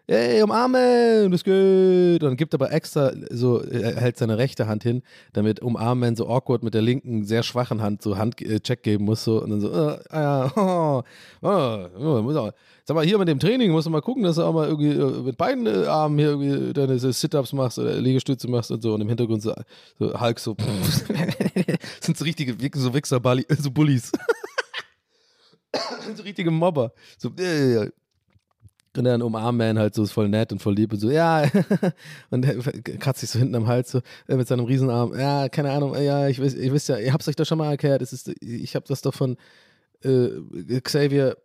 hey, umarmen, das geht. Und gibt aber extra so, er hält seine rechte Hand hin, damit umarmen so awkward mit der linken, sehr schwachen Hand so Handcheck äh, geben muss. So. Und dann so, äh, ah, (laughs) oh, oh, muss auch, sag mal, hier mit dem Training musst du mal gucken, dass du auch mal irgendwie äh, mit beiden äh, Armen hier irgendwie deine Sit-Ups machst oder Liegestütze machst und so. Und im Hintergrund so, so Hulk so, (laughs) sind so richtige, so Wichser, so Bullies. (laughs) so richtige Mobber. So, äh, und dann umarmt man halt so, ist voll nett und voll lieb und so, ja. (laughs) und kratzt sich so hinten am Hals so äh, mit seinem Riesenarm. Ja, keine Ahnung, ja, ich weiß, ich wisst ja, ihr habt es euch doch schon mal erklärt. Es ist, ich habe das doch von äh, Xavier,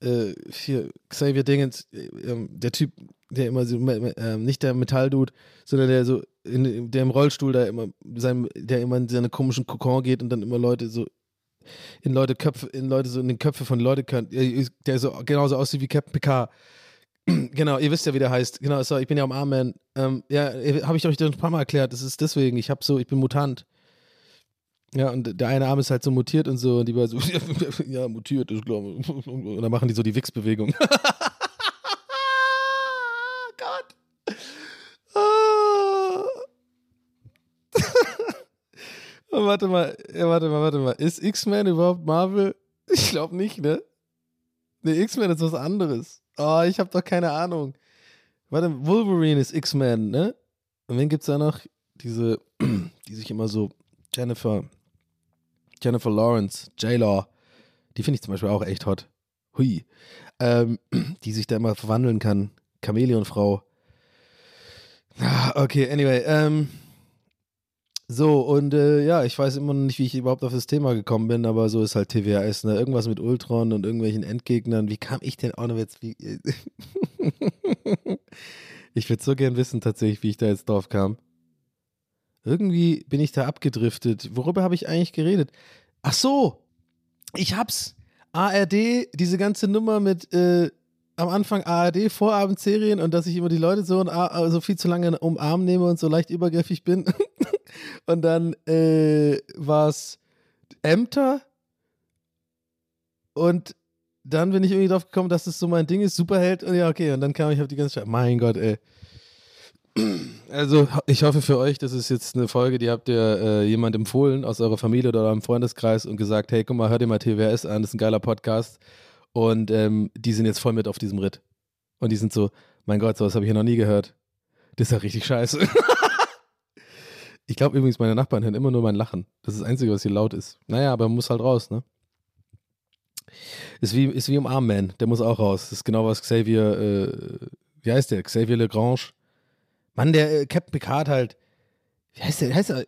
äh, hier, Xavier Dingens, äh, ähm, der Typ, der immer so, äh, nicht der Metalldude, sondern der so, in, der im Rollstuhl da immer, sein, der immer in seine komischen Kokon geht und dann immer Leute so in Leute Köpfe, in Leute so in den Köpfe von Leute könnt, der so genauso aussieht wie Captain Picard. (clears throat) genau, ihr wisst ja, wie der heißt. Genau, sorry, ich bin ja am Armman. Ähm, ja, habe ich euch ein paar Mal erklärt. Das ist deswegen, ich habe so, ich bin Mutant. Ja, und der eine Arm ist halt so mutiert und so, und die war so, (laughs) ja, mutiert, ich glaube. (laughs) Und dann machen die so die Wix-Bewegung. (laughs) Gott. Oh. Warte mal, warte mal, warte mal. Ist X-Men überhaupt Marvel? Ich glaube nicht, ne? Ne, X-Men ist was anderes. Oh, ich habe doch keine Ahnung. Warte, Wolverine ist X-Men, ne? Und wen gibt's da noch? Diese, (clears throat) die sich immer so Jennifer, Jennifer Lawrence, J-Law, die finde ich zum Beispiel auch echt hot. Hui. Ähm, (clears throat) die sich da immer verwandeln kann. Chamäleonfrau. Ah, okay, anyway, ähm, so, und äh, ja, ich weiß immer noch nicht, wie ich überhaupt auf das Thema gekommen bin, aber so ist halt TWAS, ne? Irgendwas mit Ultron und irgendwelchen Endgegnern. Wie kam ich denn auch noch jetzt? Wie, (laughs) ich würde so gern wissen, tatsächlich, wie ich da jetzt drauf kam. Irgendwie bin ich da abgedriftet. Worüber habe ich eigentlich geredet? Ach so, ich hab's. ARD, diese ganze Nummer mit äh, am Anfang ARD Vorabendserien und dass ich immer die Leute so, so viel zu lange umarmen nehme und so leicht übergriffig bin. (laughs) Und dann äh, war es Ämter. Und dann bin ich irgendwie drauf gekommen, dass das so mein Ding ist, Superheld. Und ja, okay. Und dann kam ich auf die ganze Zeit. Mein Gott, ey. (clears throat) Also, ich hoffe für euch, das ist jetzt eine Folge, die habt ihr äh, jemand empfohlen aus eurer Familie oder eurem Freundeskreis und gesagt: Hey, guck mal, hör dir mal TWS an, das ist ein geiler Podcast. Und ähm, die sind jetzt voll mit auf diesem Ritt. Und die sind so: Mein Gott, sowas habe ich ja noch nie gehört. Das ist ja richtig scheiße. (laughs) Ich glaube übrigens, meine Nachbarn hören immer nur mein Lachen. Das ist das Einzige, was hier laut ist. Naja, aber man muss halt raus, ne? Ist wie, ist wie im Armman, der muss auch raus. Das ist genau was Xavier, äh, wie heißt der? Xavier Legrange. Mann, der äh, Captain Picard halt. Wie heißt der? Heißt der?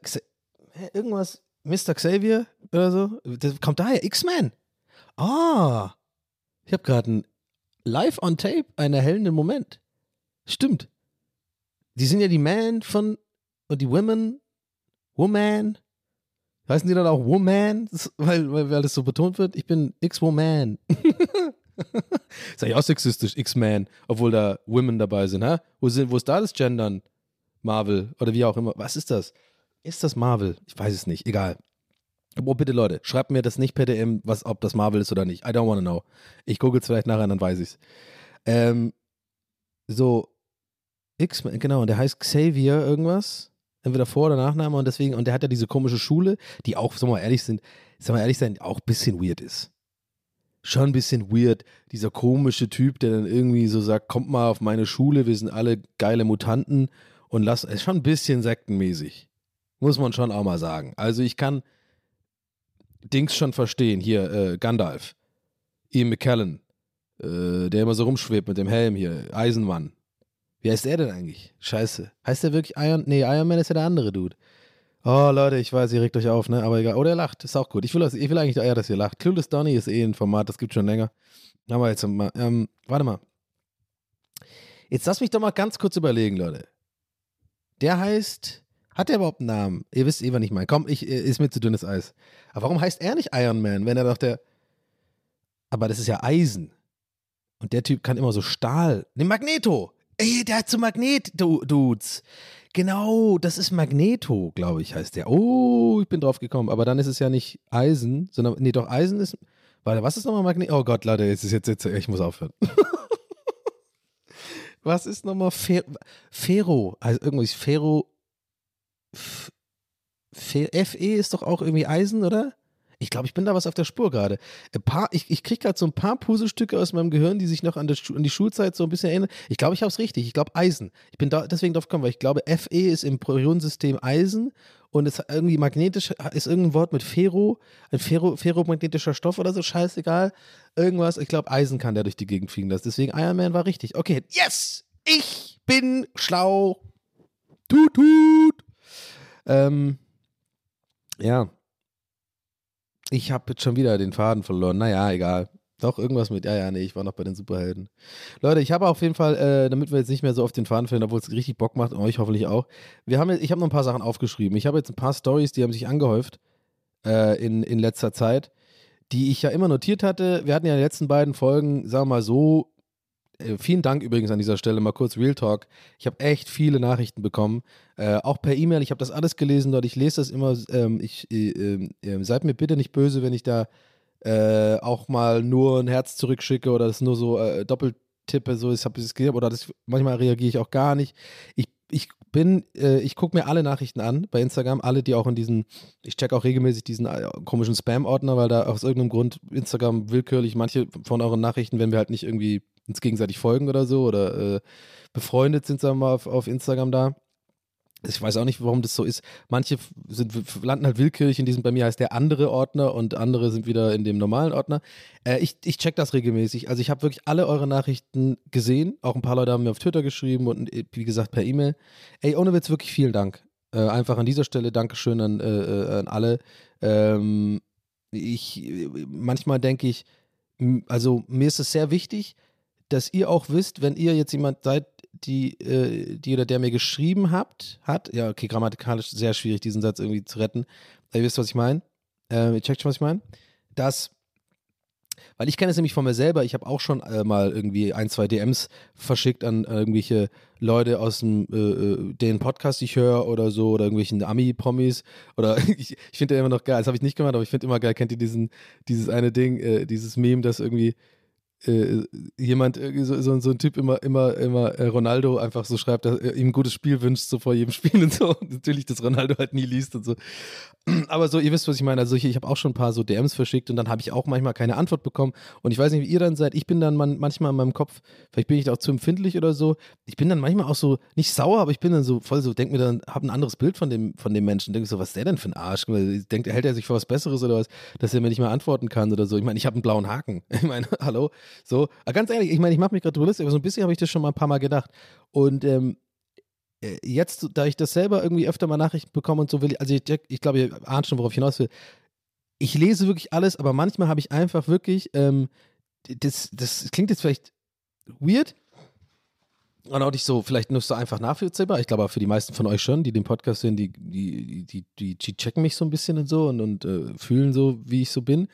Irgendwas, Mr. Xavier oder so? Das kommt daher, X-Men. Ah. Ich habe gerade ein live on tape einen erhellenden Moment. Stimmt. Die sind ja die Man von und die Women Woman. Heißen die dann auch Woman? Weil, weil, weil das so betont wird? Ich bin X-Woman. (laughs) ist eigentlich auch sexistisch, X-Man, obwohl da Women dabei sind, hä? Wo, sind, wo ist da das Gendern? Marvel oder wie auch immer. Was ist das? Ist das Marvel? Ich weiß es nicht. Egal. Oh, bitte Leute, schreibt mir das nicht per DM, was, ob das Marvel ist oder nicht. I don't wanna know. Ich google es vielleicht nachher, dann weiß ich's. Ähm, so, X-Men, genau, und der heißt Xavier irgendwas. Entweder Vor- oder Nachname und deswegen, und der hat ja diese komische Schule, die auch, sagen wir mal ehrlich sind, sagen wir ehrlich sein, auch ein bisschen weird ist. Schon ein bisschen weird, dieser komische Typ, der dann irgendwie so sagt, kommt mal auf meine Schule, wir sind alle geile Mutanten und lass, ist schon ein bisschen sektenmäßig. Muss man schon auch mal sagen. Also ich kann Dings schon verstehen, hier, äh, Gandalf, Ian McKellen, äh, der immer so rumschwebt mit dem Helm hier, Eisenmann. Wie heißt der denn eigentlich? Scheiße. Heißt der wirklich Iron? Nee, Iron Man ist ja der andere Dude. Oh, Leute, ich weiß, ihr regt euch auf, ne? Aber egal. Oder er lacht, ist auch gut. Ich will, ich will eigentlich eher, dass ihr lacht. Clueless Donny ist eh ein Format, das gibt schon länger. Aber jetzt mal, ähm, warte mal. Jetzt lass mich doch mal ganz kurz überlegen, Leute. Der heißt, hat der überhaupt einen Namen? Ihr wisst eh, was ich meine. Komm, ich, äh, ist mir zu dünnes Eis. Aber warum heißt er nicht Iron Man, wenn er doch der. Aber das ist ja Eisen. Und der Typ kann immer so Stahl. Ne, Magneto! Ey, der hat so Magnet-Dudes. Genau, das ist Magneto, glaube ich, heißt der. Oh, ich bin drauf gekommen. Aber dann ist es ja nicht Eisen, sondern, nee, doch Eisen ist, warte, was ist nochmal Magneto? Oh Gott, Leute, jetzt ist jetzt, jetzt ich muss aufhören. (laughs) was ist nochmal Fer Ferro? Also irgendwie ist Ferro, FE ist doch auch irgendwie Eisen, oder? Ich glaube, ich bin da was auf der Spur gerade. Ich, ich kriege gerade so ein paar Puzzlestücke aus meinem Gehirn, die sich noch an, an die Schulzeit so ein bisschen erinnern. Ich glaube, ich habe es richtig. Ich glaube Eisen. Ich bin da deswegen drauf gekommen, weil ich glaube, Fe ist im Periodensystem Eisen und es irgendwie magnetisch ist irgendein Wort mit Ferro, ein Ferro, ferromagnetischer Stoff oder so, scheißegal. Irgendwas. Ich glaube, Eisen kann der durch die Gegend fliegen lassen. Deswegen Iron Man war richtig. Okay, yes! Ich bin schlau. Tut, tut. Ähm, ja. Ich habe jetzt schon wieder den Faden verloren. Naja, egal. Doch, irgendwas mit, ja, ja, nee, ich war noch bei den Superhelden. Leute, ich habe auf jeden Fall, äh, damit wir jetzt nicht mehr so auf den Faden fällen, obwohl es richtig Bock macht, und euch hoffentlich auch. Wir haben jetzt, ich habe noch ein paar Sachen aufgeschrieben. Ich habe jetzt ein paar Stories, die haben sich angehäuft äh, in, in letzter Zeit, die ich ja immer notiert hatte. Wir hatten ja in den letzten beiden Folgen, sagen wir mal so, vielen Dank übrigens an dieser Stelle, mal kurz Real Talk. Ich habe echt viele Nachrichten bekommen, äh, auch per E-Mail. Ich habe das alles gelesen dort. Ich lese das immer. Ähm, ich, äh, äh, seid mir bitte nicht böse, wenn ich da äh, auch mal nur ein Herz zurückschicke oder das nur so äh, doppelt tippe. So, ich habe es gesehen, oder das, manchmal reagiere ich auch gar nicht. Ich, ich bin, ich gucke mir alle Nachrichten an bei Instagram, alle, die auch in diesen, ich checke auch regelmäßig diesen komischen Spam-Ordner, weil da aus irgendeinem Grund Instagram willkürlich manche von euren Nachrichten, wenn wir halt nicht irgendwie uns gegenseitig folgen oder so oder äh, befreundet sind, sagen wir mal, auf, auf Instagram da. Ich weiß auch nicht, warum das so ist. Manche sind, landen halt willkürlich in diesem, bei mir heißt der andere Ordner und andere sind wieder in dem normalen Ordner. Äh, ich, ich check das regelmäßig. Also ich habe wirklich alle eure Nachrichten gesehen. Auch ein paar Leute haben mir auf Twitter geschrieben und äh, wie gesagt per E-Mail. Ey, ohne Witz, wirklich vielen Dank. Äh, einfach an dieser Stelle Dankeschön an, äh, äh an alle. Ähm, ich, manchmal denke ich, also mir ist es sehr wichtig, dass ihr auch wisst, wenn ihr jetzt jemand seid, die, äh, die oder der mir geschrieben habt, hat, ja, okay, grammatikalisch sehr schwierig, diesen Satz irgendwie zu retten. Ihr wisst, was ich meine. Äh, ihr checkt schon, was ich meine. Dass, weil ich kenne es nämlich von mir selber, ich habe auch schon äh, mal irgendwie ein, zwei DMs verschickt an irgendwelche Leute aus dem, äh, äh den Podcast ich höre oder so, oder irgendwelchen Ami-Promis. Oder (laughs) ich, ich finde immer noch geil, das habe ich nicht gemacht, aber ich finde immer geil, kennt ihr diesen, dieses eine Ding, dieses Meme, das irgendwie äh, jemand, äh, so, so, so, ein Typ immer, immer, immer äh, Ronaldo einfach so schreibt, dass er ihm ein gutes Spiel wünscht, so vor jedem (laughs) Spiel und so. Natürlich, dass Ronaldo halt nie liest und so. (clears throat) Aber so, ihr wisst, was ich meine. Also ich, ich habe auch schon ein paar so DMs verschickt und dann habe ich auch manchmal keine Antwort bekommen. Und ich weiß nicht, wie ihr dann seid. Ich bin dann man, manchmal in meinem Kopf, vielleicht bin ich auch zu empfindlich oder so. Ich bin dann manchmal auch so, nicht sauer, aber ich bin dann so voll so, denk mir dann, habe ein anderes Bild von dem, von dem Menschen. Denke so, was ist der denn für ein Arsch? Denkt, hält er sich für was Besseres oder was, dass er mir nicht mehr antworten kann oder so. Ich meine, ich habe einen blauen Haken. (laughs) Ich meine, hallo? So, aber ganz ehrlich, ich meine, ich mache mich gerade drüber lustig, aber so ein bisschen habe ich das schon mal ein paar Mal gedacht. Und ähm, äh, jetzt, da ich das selber irgendwie öfter mal Nachrichten bekomme und so will, also ich, ich glaube, ihr ahnt schon, worauf ich hinaus will. Ich lese wirklich alles, aber manchmal habe ich einfach wirklich, ähm, das, das klingt jetzt vielleicht weird, und auch nicht so, vielleicht nur so einfach nachvollziehbar. Ich glaube für die meisten von euch schon, die den Podcast sehen, die, die, die, die, die checken mich so ein bisschen und so und, und äh, fühlen so, wie ich so bin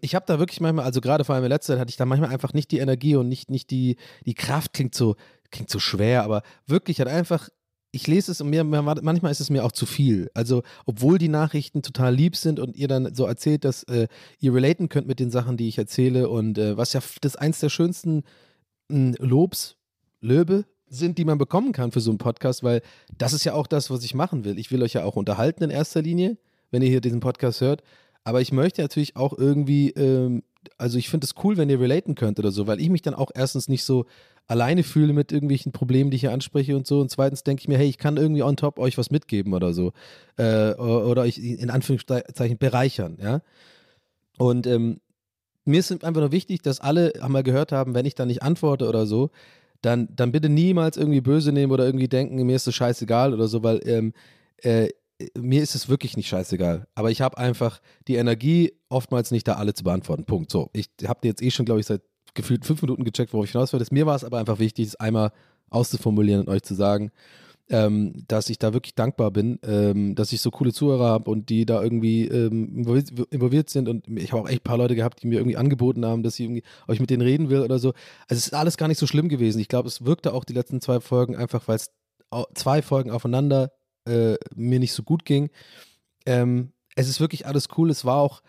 ich habe da wirklich manchmal, also gerade vor allem in letzter Zeit, hatte ich da manchmal einfach nicht die Energie und nicht, nicht die, die Kraft, klingt so, klingt so schwer, aber wirklich hat einfach, ich lese es und mir, manchmal ist es mir auch zu viel. Also, obwohl die Nachrichten total lieb sind und ihr dann so erzählt, dass äh, ihr relaten könnt mit den Sachen, die ich erzähle und äh, was ja das eins der schönsten hm, Lobs, Löbe, sind, die man bekommen kann für so einen Podcast, weil das ist ja auch das, was ich machen will. Ich will euch ja auch unterhalten in erster Linie, wenn ihr hier diesen Podcast hört. Aber ich möchte natürlich auch irgendwie, ähm, also ich finde es cool, wenn ihr relaten könnt oder so, weil ich mich dann auch erstens nicht so alleine fühle mit irgendwelchen Problemen, die ich hier anspreche und so. Und zweitens denke ich mir, hey, ich kann irgendwie on top euch was mitgeben oder so. Äh, oder euch in Anführungszeichen bereichern, ja. Und ähm, mir ist einfach nur wichtig, dass alle einmal gehört haben, wenn ich dann nicht antworte oder so, dann, dann bitte niemals irgendwie böse nehmen oder irgendwie denken, mir ist das scheißegal oder so, weil ähm, äh, mir ist es wirklich nicht scheißegal. Aber ich habe einfach die Energie, oftmals nicht da alle zu beantworten. Punkt. So, ich habe jetzt eh schon, glaube ich, seit gefühlt fünf Minuten gecheckt, worauf ich hinaus will. Mir war es aber einfach wichtig, es einmal auszuformulieren und euch zu sagen, ähm, dass ich da wirklich dankbar bin, ähm, dass ich so coole Zuhörer habe und die da irgendwie ähm, involviert sind. Und ich habe auch echt ein paar Leute gehabt, die mir irgendwie angeboten haben, dass ich irgendwie, ob ich mit denen reden will oder so. Also es ist alles gar nicht so schlimm gewesen. Ich glaube, es wirkte auch die letzten zwei Folgen einfach, weil es zwei Folgen aufeinander äh, mir nicht so gut ging. Ähm, es ist wirklich alles cool. Es war auch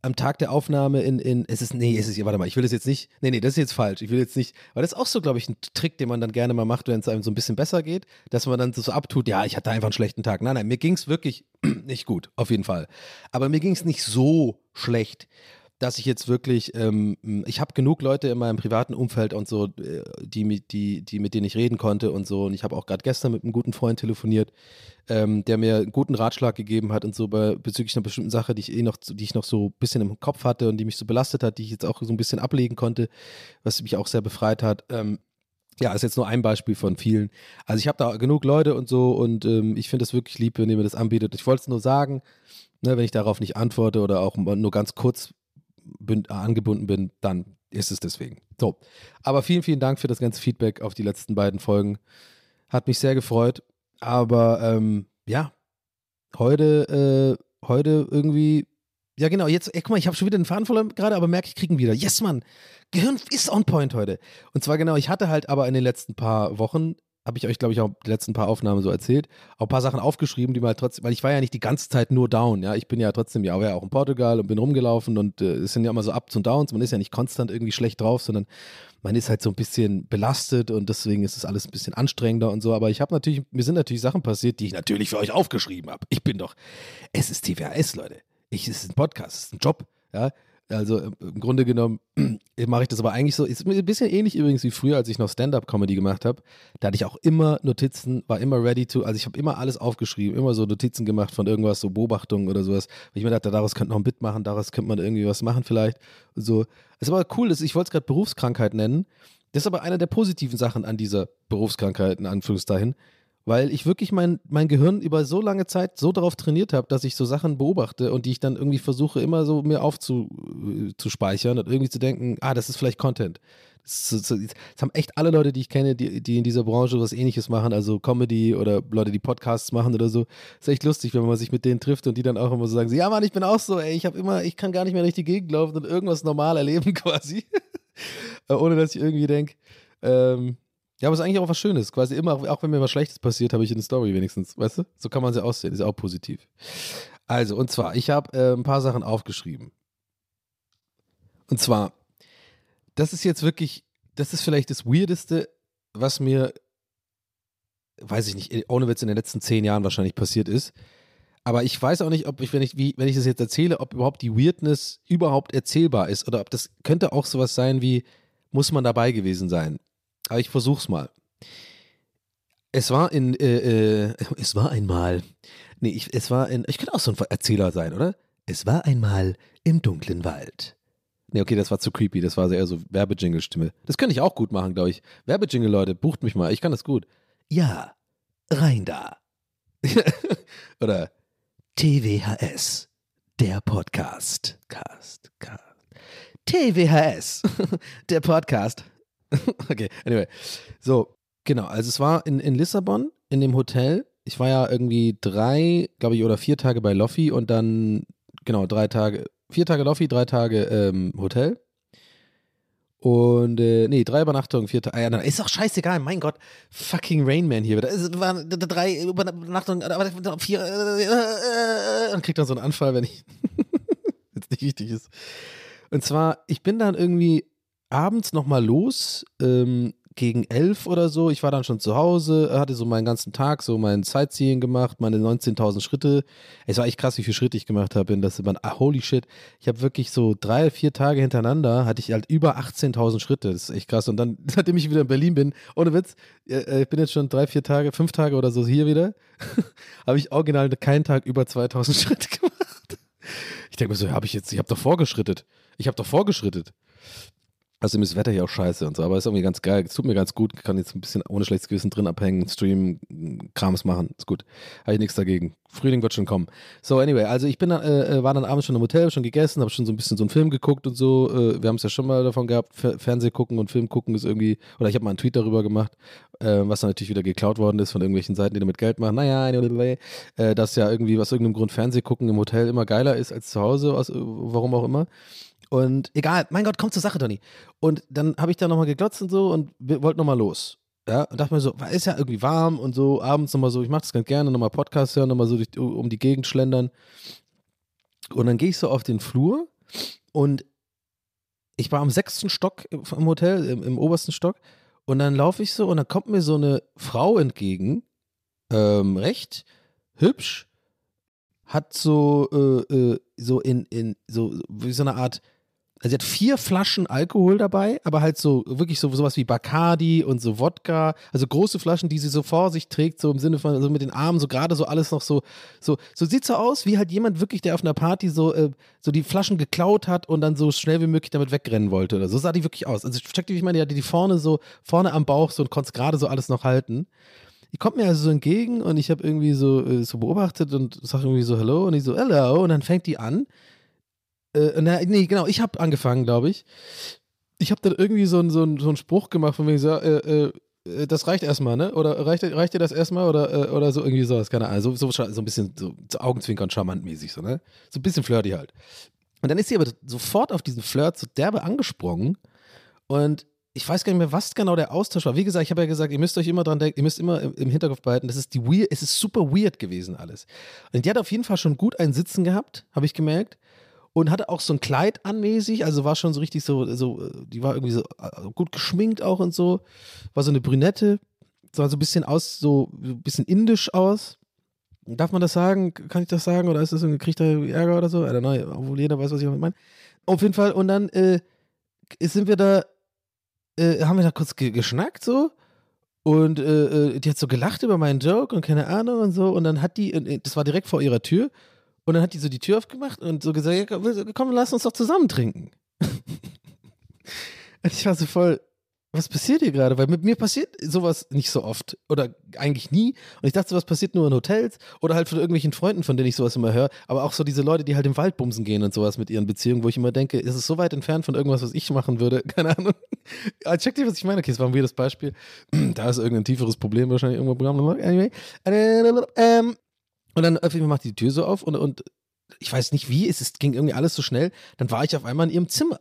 am Tag der Aufnahme in, in es ist, nee, es ist, warte mal, ich will das jetzt nicht, nee, nee, das ist jetzt falsch. Ich will jetzt nicht, weil das ist auch so, glaube ich, ein Trick, den man dann gerne mal macht, wenn es einem so ein bisschen besser geht, dass man dann so abtut, ja, ich hatte einfach einen schlechten Tag. Nein, nein, mir ging es wirklich (clears throat) nicht gut, auf jeden Fall. Aber mir ging es nicht so schlecht, dass ich jetzt wirklich, ähm, ich habe genug Leute in meinem privaten Umfeld und so, äh, die, die, die, mit denen ich reden konnte und so. Und ich habe auch gerade gestern mit einem guten Freund telefoniert, ähm, der mir einen guten Ratschlag gegeben hat und so bei, bezüglich einer bestimmten Sache, die ich eh noch, die ich noch so ein bisschen im Kopf hatte und die mich so belastet hat, die ich jetzt auch so ein bisschen ablegen konnte, was mich auch sehr befreit hat. Ähm, ja, ist jetzt nur ein Beispiel von vielen. Also ich habe da genug Leute und so und ähm, ich finde es wirklich lieb, wenn ihr mir das anbietet. Ich wollte es nur sagen, ne, wenn ich darauf nicht antworte oder auch nur ganz kurz angebunden bin, dann ist es deswegen. So, aber vielen, vielen Dank für das ganze Feedback auf die letzten beiden Folgen. Hat mich sehr gefreut. Aber ähm, ja, heute, äh, heute irgendwie, ja genau, jetzt, ey, guck mal, ich habe schon wieder den Faden voll gerade, aber merke, ich kriege ihn wieder. Yes, Mann, Gehirn ist on point heute. Und zwar genau, ich hatte halt aber in den letzten paar Wochen habe ich euch, glaube ich, auch die letzten paar Aufnahmen so erzählt, auch ein paar Sachen aufgeschrieben, die mal trotzdem, weil ich war ja nicht die ganze Zeit nur down, ja, ich bin ja trotzdem, ja, auch in Portugal und bin rumgelaufen und äh, es sind ja immer so Ups und Downs, man ist ja nicht konstant irgendwie schlecht drauf, sondern man ist halt so ein bisschen belastet und deswegen ist es alles ein bisschen anstrengender und so, aber ich habe natürlich, mir sind natürlich Sachen passiert, die ich natürlich für euch aufgeschrieben habe. Ich bin doch, es ist TVS, Leute. Ich, es ist ein Podcast, es ist ein Job, ja, also im Grunde genommen (clears throat) mache ich das aber eigentlich so. Ist ein bisschen ähnlich übrigens wie früher, als ich noch Stand-up-Comedy gemacht habe. Da hatte ich auch immer Notizen, war immer ready to. Also ich habe immer alles aufgeschrieben, immer so Notizen gemacht von irgendwas, so Beobachtungen oder sowas. Weil ich mir dachte, daraus könnte noch ein Bit machen, daraus könnte man irgendwie was machen vielleicht. Und so. Es war cool, ich wollte es gerade Berufskrankheit nennen. Das ist aber eine der positiven Sachen an dieser Berufskrankheit, in Anführungszeichen weil ich wirklich mein, mein Gehirn über so lange Zeit so darauf trainiert habe, dass ich so Sachen beobachte und die ich dann irgendwie versuche, immer so mir aufzuspeichern äh, und irgendwie zu denken, ah, das ist vielleicht Content. Das, das, das, haben echt alle Leute, die ich kenne, die, die in dieser Branche was ähnliches machen, also Comedy oder Leute, die Podcasts machen oder so. Ist echt lustig, wenn man sich mit denen trifft und die dann auch immer so sagen, ja Mann, ich bin auch so, ey, ich habe immer, ich kann gar nicht mehr durch die Gegend laufen und irgendwas normal erleben (laughs) quasi. Ohne dass ich irgendwie denke, ähm, ja, aber es ist eigentlich auch was Schönes. Quasi immer, auch wenn mir was Schlechtes passiert, habe ich eine Story wenigstens. Weißt du? So kann man sie aussehen. Ist auch positiv. Also, und zwar, ich habe äh, ein paar Sachen aufgeschrieben. Und zwar, das ist jetzt wirklich, das ist vielleicht das Weirdeste, was mir, weiß ich nicht, ohne Witz in den letzten zehn Jahren wahrscheinlich passiert ist. Aber ich weiß auch nicht, ob ich, wenn ich, wie, wenn ich das jetzt erzähle, ob überhaupt die Weirdness überhaupt erzählbar ist oder ob das könnte auch sowas sein wie, muss man dabei gewesen sein. Aber ich versuch's mal. Es war in, äh, äh, (laughs) es war einmal, nee, ich, es war in, ich könnte auch so ein Erzähler sein, oder? Es war einmal im dunklen Wald. Nee, okay, das war zu creepy, das war eher so Werbejingle-Stimme. Das könnte ich auch gut machen, glaube ich. Werbejingle, Leute, bucht mich mal, ich kann das gut. Ja, rein da. (laughs) oder TWHS, der Podcast. Cast, Cast. TWHS, (laughs) der Podcast. (laughs) okay, anyway. So, genau. Also es war in, in Lissabon, in dem Hotel. Ich war ja irgendwie drei, glaube ich, oder vier Tage bei Loffi und dann, genau, drei Tage, vier Tage Loffi, drei Tage ähm, Hotel. Und, äh, nee, drei Übernachtungen, vier Tage. Ah, ist doch scheißegal, mein Gott. Fucking Rainman hier wieder. Waren drei Übernachtungen, vier, äh, äh, und kriegt dann so einen Anfall, wenn ich. (laughs) jetzt nicht wichtig ist. Und zwar, ich bin dann irgendwie abends nochmal los, ähm, gegen elf oder so. Ich war dann schon zu Hause, hatte so meinen ganzen Tag so mein Sightseeing gemacht, meine 19.000 Schritte. Es war echt krass, wie viele Schritte ich gemacht habe. Das man, ah, holy shit. Ich habe wirklich so drei, vier Tage hintereinander hatte ich halt über 18.000 Schritte. Das ist echt krass. Und dann, (laughs) seitdem ich wieder in Berlin bin, ohne Witz, äh, ich bin jetzt schon drei, vier Tage, fünf Tage oder so hier wieder, (laughs) habe ich original keinen Tag über 2.000 (laughs) Schritte gemacht. Ich denke mir so, habe ich jetzt, ich habe doch vorgeschrittet. Ich habe doch vorgeschrittet. Außerdem ist das Wetter hier auch scheiße und so, aber ist irgendwie ganz geil. Es tut mir ganz gut. Ich kann jetzt ein bisschen ohne schlechtes Gewissen drin abhängen, streamen, Krams machen. Ist gut. Habe ich nichts dagegen. Frühling wird schon kommen. So, anyway, also ich bin äh, äh war dann abends schon im Hotel, schon gegessen, habe schon so ein bisschen so einen Film geguckt und so. Äh, wir haben es ja schon mal davon gehabt, Fernseh gucken und Film gucken ist irgendwie, oder ich habe mal einen Tweet darüber gemacht, äh, was dann natürlich wieder geklaut worden ist von irgendwelchen Seiten, die damit Geld machen. Naja, äh, dass ja irgendwie aus irgendeinem Grund Fernseh gucken im Hotel immer geiler ist als zu Hause, aus, warum auch immer. Und egal, mein Gott, komm zur Sache, Donny. Und dann habe ich da nochmal geglotzt und so und wollte nochmal los. Ja, und dachte mir so, ist ja irgendwie warm und so, abends nochmal so, ich mache das ganz gerne, nochmal Podcast hören, nochmal so durch, um die Gegend schlendern. Und dann gehe ich so auf den Flur und ich war am sechsten Stock im Hotel, im, im obersten Stock. Und dann laufe ich so und dann kommt mir so eine Frau entgegen, ähm, recht hübsch, hat so, äh, äh, so in, in, so, wie so eine Art, also sie hat vier Flaschen Alkohol dabei, aber halt so, wirklich so sowas wie Bacardi und so Wodka, also große Flaschen, die sie so vor sich trägt, so im Sinne von, also mit den Armen, so gerade so alles noch so, so, so sieht so aus, wie halt jemand wirklich, der auf einer Party so, äh, so die Flaschen geklaut hat und dann so schnell wie möglich damit wegrennen wollte oder so sah die wirklich aus. Also check die, wie ich meine, die hatte die vorne so, vorne am Bauch so und konnte gerade so alles noch halten die kommt mir also so entgegen und ich habe irgendwie so, äh, so beobachtet und sage irgendwie so Hallo und ich so Hello und dann fängt die an. Äh, na, nee, genau, ich habe angefangen, glaube ich. Ich habe dann irgendwie so, so, so einen Spruch gemacht von mir so, äh, äh, das reicht erstmal, ne? Oder reicht, reicht dir das erstmal oder, äh, oder so irgendwie sowas, keine Ahnung. So, so, so ein bisschen so, so Augenzwinkern charmantmäßig, so, ne? So ein bisschen flirty halt. Und dann ist sie aber sofort auf diesen Flirt so derbe angesprungen und ich weiß gar nicht mehr, was genau der Austausch war. Wie gesagt, ich habe ja gesagt, ihr müsst euch immer dran denken, ihr müsst immer im, im, Hinterkopf behalten, das ist die weird, es ist super weird gewesen alles. Und die hat auf jeden Fall schon gut ein Sitzen gehabt, habe ich gemerkt. Und hatte auch so ein Kleid anmäßig, also war schon so richtig so, so, die war irgendwie so äh, gut geschminkt auch und so. War so eine Brünette, sah so ein bisschen aus, so ein bisschen indisch aus. Darf man das sagen? Kann ich das sagen? Oder ist das irgendwie, kriegt er Ärger oder so? I don't obwohl jeder weiß, was ich damit meine. Auf jeden Fall, und dann äh, sind wir da äh, haben wir da kurz ge geschnackt so. Und äh, äh, die hat so gelacht über meinen Joke und keine Ahnung und so. Und dann hat die, äh, das war direkt vor ihrer Tür. Und dann hat die so die Tür aufgemacht und so gesagt: ja, Komm, lass uns doch zusammen trinken. (laughs) und ich war so voll, was passiert hier gerade? Weil mit mir passiert sowas nicht so oft oder eigentlich nie. Und ich dachte, was passiert nur in Hotels oder halt von irgendwelchen Freunden, von denen ich sowas immer höre. Aber auch so diese Leute, die halt im Wald bumsen gehen und sowas mit ihren Beziehungen, wo ich immer denke, ist es so weit entfernt von irgendwas, was ich machen würde? (laughs) Keine Ahnung. Aber check dir, was ich meine. Okay, es war ein weirdes Beispiel. (clears throat) da ist irgendein tieferes Problem wahrscheinlich irgendwo. Anyway. Ähm, und dann öffentlich macht die Tür so auf und, und ich weiß nicht wie, es ging irgendwie alles so schnell. Dann war ich auf einmal in ihrem Zimmer.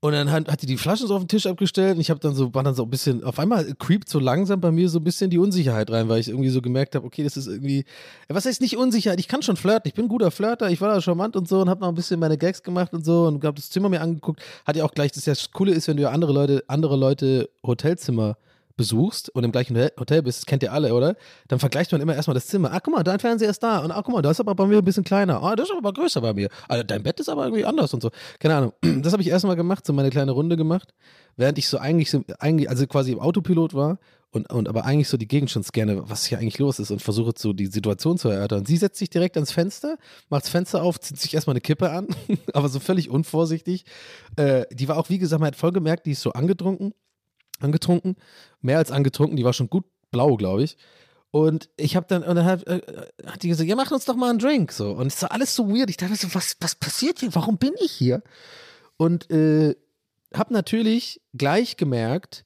Und dann hat, hat die die Flaschen so auf den Tisch abgestellt und ich habe dann so, war dann so ein bisschen, auf einmal creept so langsam bei mir so ein bisschen die Unsicherheit rein, weil ich irgendwie so gemerkt habe, okay, das ist irgendwie, was heißt nicht Unsicherheit? Ich kann schon flirten, ich bin ein guter Flirter, ich war da charmant und so und habe noch ein bisschen meine Gags gemacht und so und habe das Zimmer mir angeguckt. Hat ja auch gleich, das ja das Coole ist, wenn du ja andere Leute, andere Leute Hotelzimmer besuchst und im gleichen Hotel bist, das kennt ihr alle, oder? Dann vergleicht man immer erstmal das Zimmer. Ah, guck mal, dein Fernseher ist da. Und ah, guck mal, da ist aber bei mir ein bisschen kleiner. Ah, das ist aber größer bei mir. Also, dein Bett ist aber irgendwie anders und so. Keine Ahnung. (clears throat) Das habe ich erstmal gemacht, so meine kleine Runde gemacht, während ich so eigentlich, so, eigentlich also quasi im Autopilot war und, und aber eigentlich so die Gegend schon scanne, was hier eigentlich los ist und versuche so die Situation zu erörtern. Sie setzt sich direkt ans Fenster, macht das Fenster auf, zieht sich erstmal eine Kippe an, (laughs) aber so völlig unvorsichtig. Äh, die war auch, wie gesagt, man hat voll gemerkt, die ist so angetrunken angetrunken, mehr als angetrunken, die war schon gut blau, glaube ich. Und ich habe dann, und dann hat, äh, hat die gesagt, ja, mach uns doch mal einen Drink. So. Und es war alles so weird. Ich dachte so, was, was passiert hier? Warum bin ich hier? Und äh, habe natürlich gleich gemerkt,